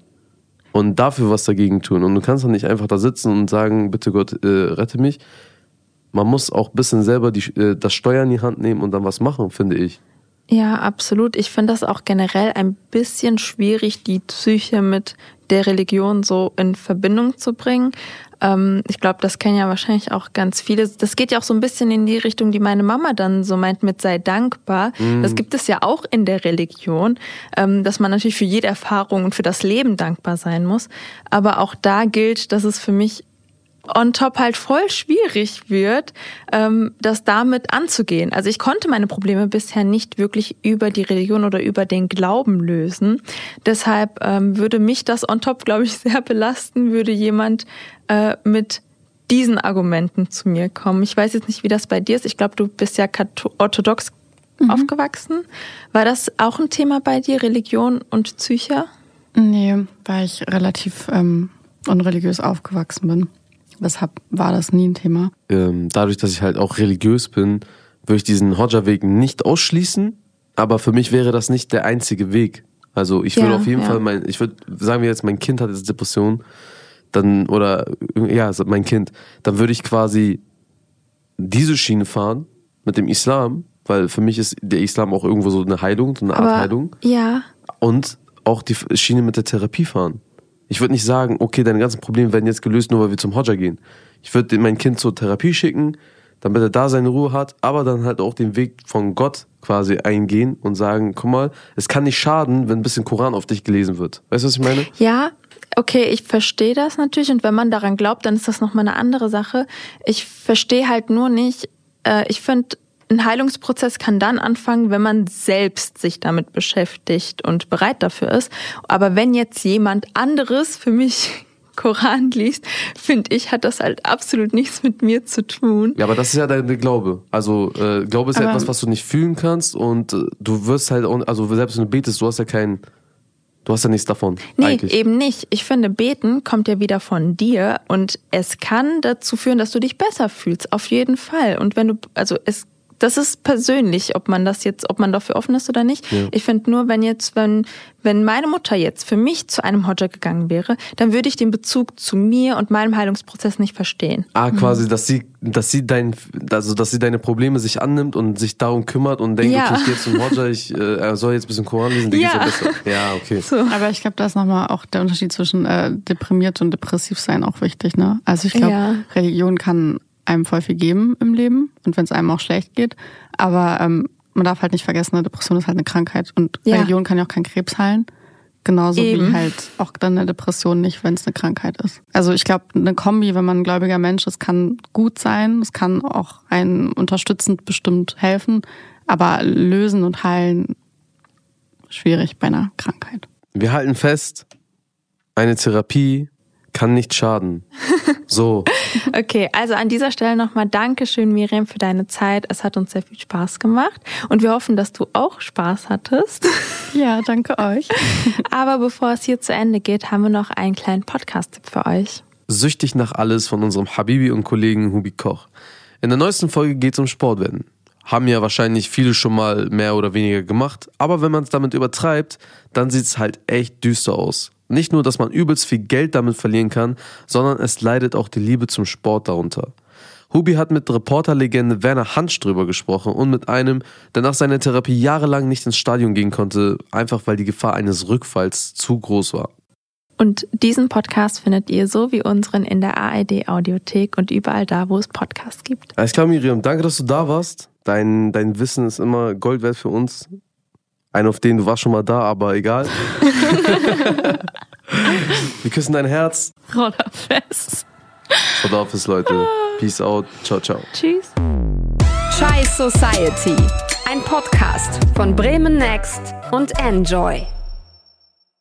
und dafür was dagegen tun. Und du kannst doch nicht einfach da sitzen und sagen, bitte Gott, äh, rette mich. Man muss auch ein bisschen selber die, äh, das Steuer in die Hand nehmen und dann was machen, finde ich. Ja, absolut. Ich finde das auch generell ein bisschen schwierig, die Psyche mit der Religion so in Verbindung zu bringen. Ähm, ich glaube, das kennen ja wahrscheinlich auch ganz viele. Das geht ja auch so ein bisschen in die Richtung, die meine Mama dann so meint mit sei dankbar. Das gibt es ja auch in der Religion, ähm, dass man natürlich für jede Erfahrung und für das Leben dankbar sein muss. Aber auch da gilt, dass es für mich on top halt voll schwierig wird, ähm, das damit anzugehen. Also ich konnte meine Probleme bisher nicht wirklich über die Religion oder über den Glauben lösen. Deshalb ähm, würde mich das on top, glaube ich, *laughs* sehr belasten, würde jemand äh, mit diesen Argumenten zu mir kommen. Ich weiß jetzt nicht, wie das bei dir ist. Ich glaube, du bist ja orthodox aufgewachsen. War das auch ein Thema bei dir, Religion und Psyche? Nee, weil ich relativ ähm, unreligiös aufgewachsen bin. Deshalb war das nie ein Thema. Ähm, dadurch, dass ich halt auch religiös bin, würde ich diesen Hodja-Weg nicht ausschließen, aber für mich wäre das nicht der einzige Weg. Also ich würde Ja, auf jeden ja. Fall mein, ich würde, sagen wir jetzt, mein Kind hat jetzt Depression, dann, oder, ja, mein Kind, dann würde ich quasi diese Schiene fahren mit dem Islam, weil für mich ist der Islam auch irgendwo so eine Heilung, so eine Art Heilung. ja, und auch die Schiene mit der Therapie fahren. Ich würde nicht sagen, okay, deine ganzen Probleme werden jetzt gelöst, nur weil wir zum Hodja gehen. Ich würde mein Kind zur Therapie schicken, damit er da seine Ruhe hat, aber dann halt auch den Weg von Gott quasi eingehen und sagen, guck mal, es kann nicht schaden, wenn ein bisschen Koran auf dich gelesen wird. Weißt du, was ich meine? Ja, okay, ich verstehe das natürlich und wenn man daran glaubt, dann ist das nochmal eine andere Sache. Ich verstehe halt nur nicht, äh, ich finde, ein Heilungsprozess kann dann anfangen, wenn man selbst sich damit beschäftigt und bereit dafür ist. Aber wenn jetzt jemand anderes für mich *laughs* Koran liest, finde ich, hat das halt absolut nichts mit mir zu tun. Ja, aber das ist ja dein Glaube. Also äh, Glaube ist ja etwas, was du nicht fühlen kannst und äh, du wirst halt, auch, also selbst wenn du betest, du hast ja kein, du hast ja nichts davon. Nee, eigentlich. eben nicht. Ich finde, beten kommt ja wieder von dir und es kann dazu führen, dass du dich besser fühlst. Auf jeden Fall. Und wenn du, also es, das ist persönlich, ob man das jetzt, ob man dafür offen ist oder nicht. Ja. Ich finde nur, wenn jetzt, wenn, wenn meine Mutter jetzt für mich zu einem Hodja gegangen wäre, dann würde ich den Bezug zu mir und meinem Heilungsprozess nicht verstehen. Ah, quasi, dass sie, dass sie dein, also dass sie deine Probleme sich annimmt und sich darum kümmert und denkt, Ja. okay, ich gehe zum Hodja, ich äh, er soll jetzt ein bisschen Koran lesen, dir Ja. geht's ja besser. Ja, okay. So. Aber ich glaube, da ist nochmal auch der Unterschied zwischen äh, deprimiert und depressiv sein auch wichtig. Ne? Also ich glaube, Ja. Religion kann einem voll viel geben im Leben und wenn es einem auch schlecht geht. Aber ähm, man darf halt nicht vergessen, eine Depression ist halt eine Krankheit und Ja. Religion kann ja auch keinen Krebs heilen. Genauso Eben. wie halt auch dann eine Depression nicht, wenn es eine Krankheit ist. Also ich glaube, eine Kombi, wenn man ein gläubiger Mensch ist, kann gut sein. Es kann auch einen unterstützend bestimmt helfen. Aber lösen und heilen schwierig bei einer Krankheit. Wir halten fest, eine Therapie kann nicht schaden. So. *laughs* Okay, also an dieser Stelle nochmal Dankeschön, Miriam, für deine Zeit. Es hat uns sehr viel Spaß gemacht und wir hoffen, dass du auch Spaß hattest. *laughs* Ja, danke euch. *laughs* Aber bevor es hier zu Ende geht, haben wir noch einen kleinen Podcast-Tipp für euch. Süchtig nach alles von unserem Habibi und Kollegen Hubi Koch. In der neuesten Folge geht es um Sportwetten. haben ja wahrscheinlich viele schon mal mehr oder weniger gemacht. Aber wenn man es damit übertreibt, dann sieht es halt echt düster aus. Nicht nur, dass man übelst viel Geld damit verlieren kann, sondern es leidet auch die Liebe zum Sport darunter. Hubi hat mit Reporterlegende Werner Hansch drüber gesprochen und mit einem, der nach seiner Therapie jahrelang nicht ins Stadion gehen konnte, einfach weil die Gefahr eines Rückfalls zu groß war. Und diesen Podcast findet ihr so wie unseren in der ARD Audiothek und überall da, wo es Podcasts gibt. Alles klar, Miriam, danke, dass du da warst. Dein, dein Wissen ist immer Gold wert für uns. Ein, auf den du warst schon mal da, aber egal. *laughs* Wir küssen dein Herz. Rollerfest. Rodolphus, Leute. *laughs* Peace out. Ciao, ciao. Tschüss. Chai Society. Ein Podcast von Bremen Next und Enjoy.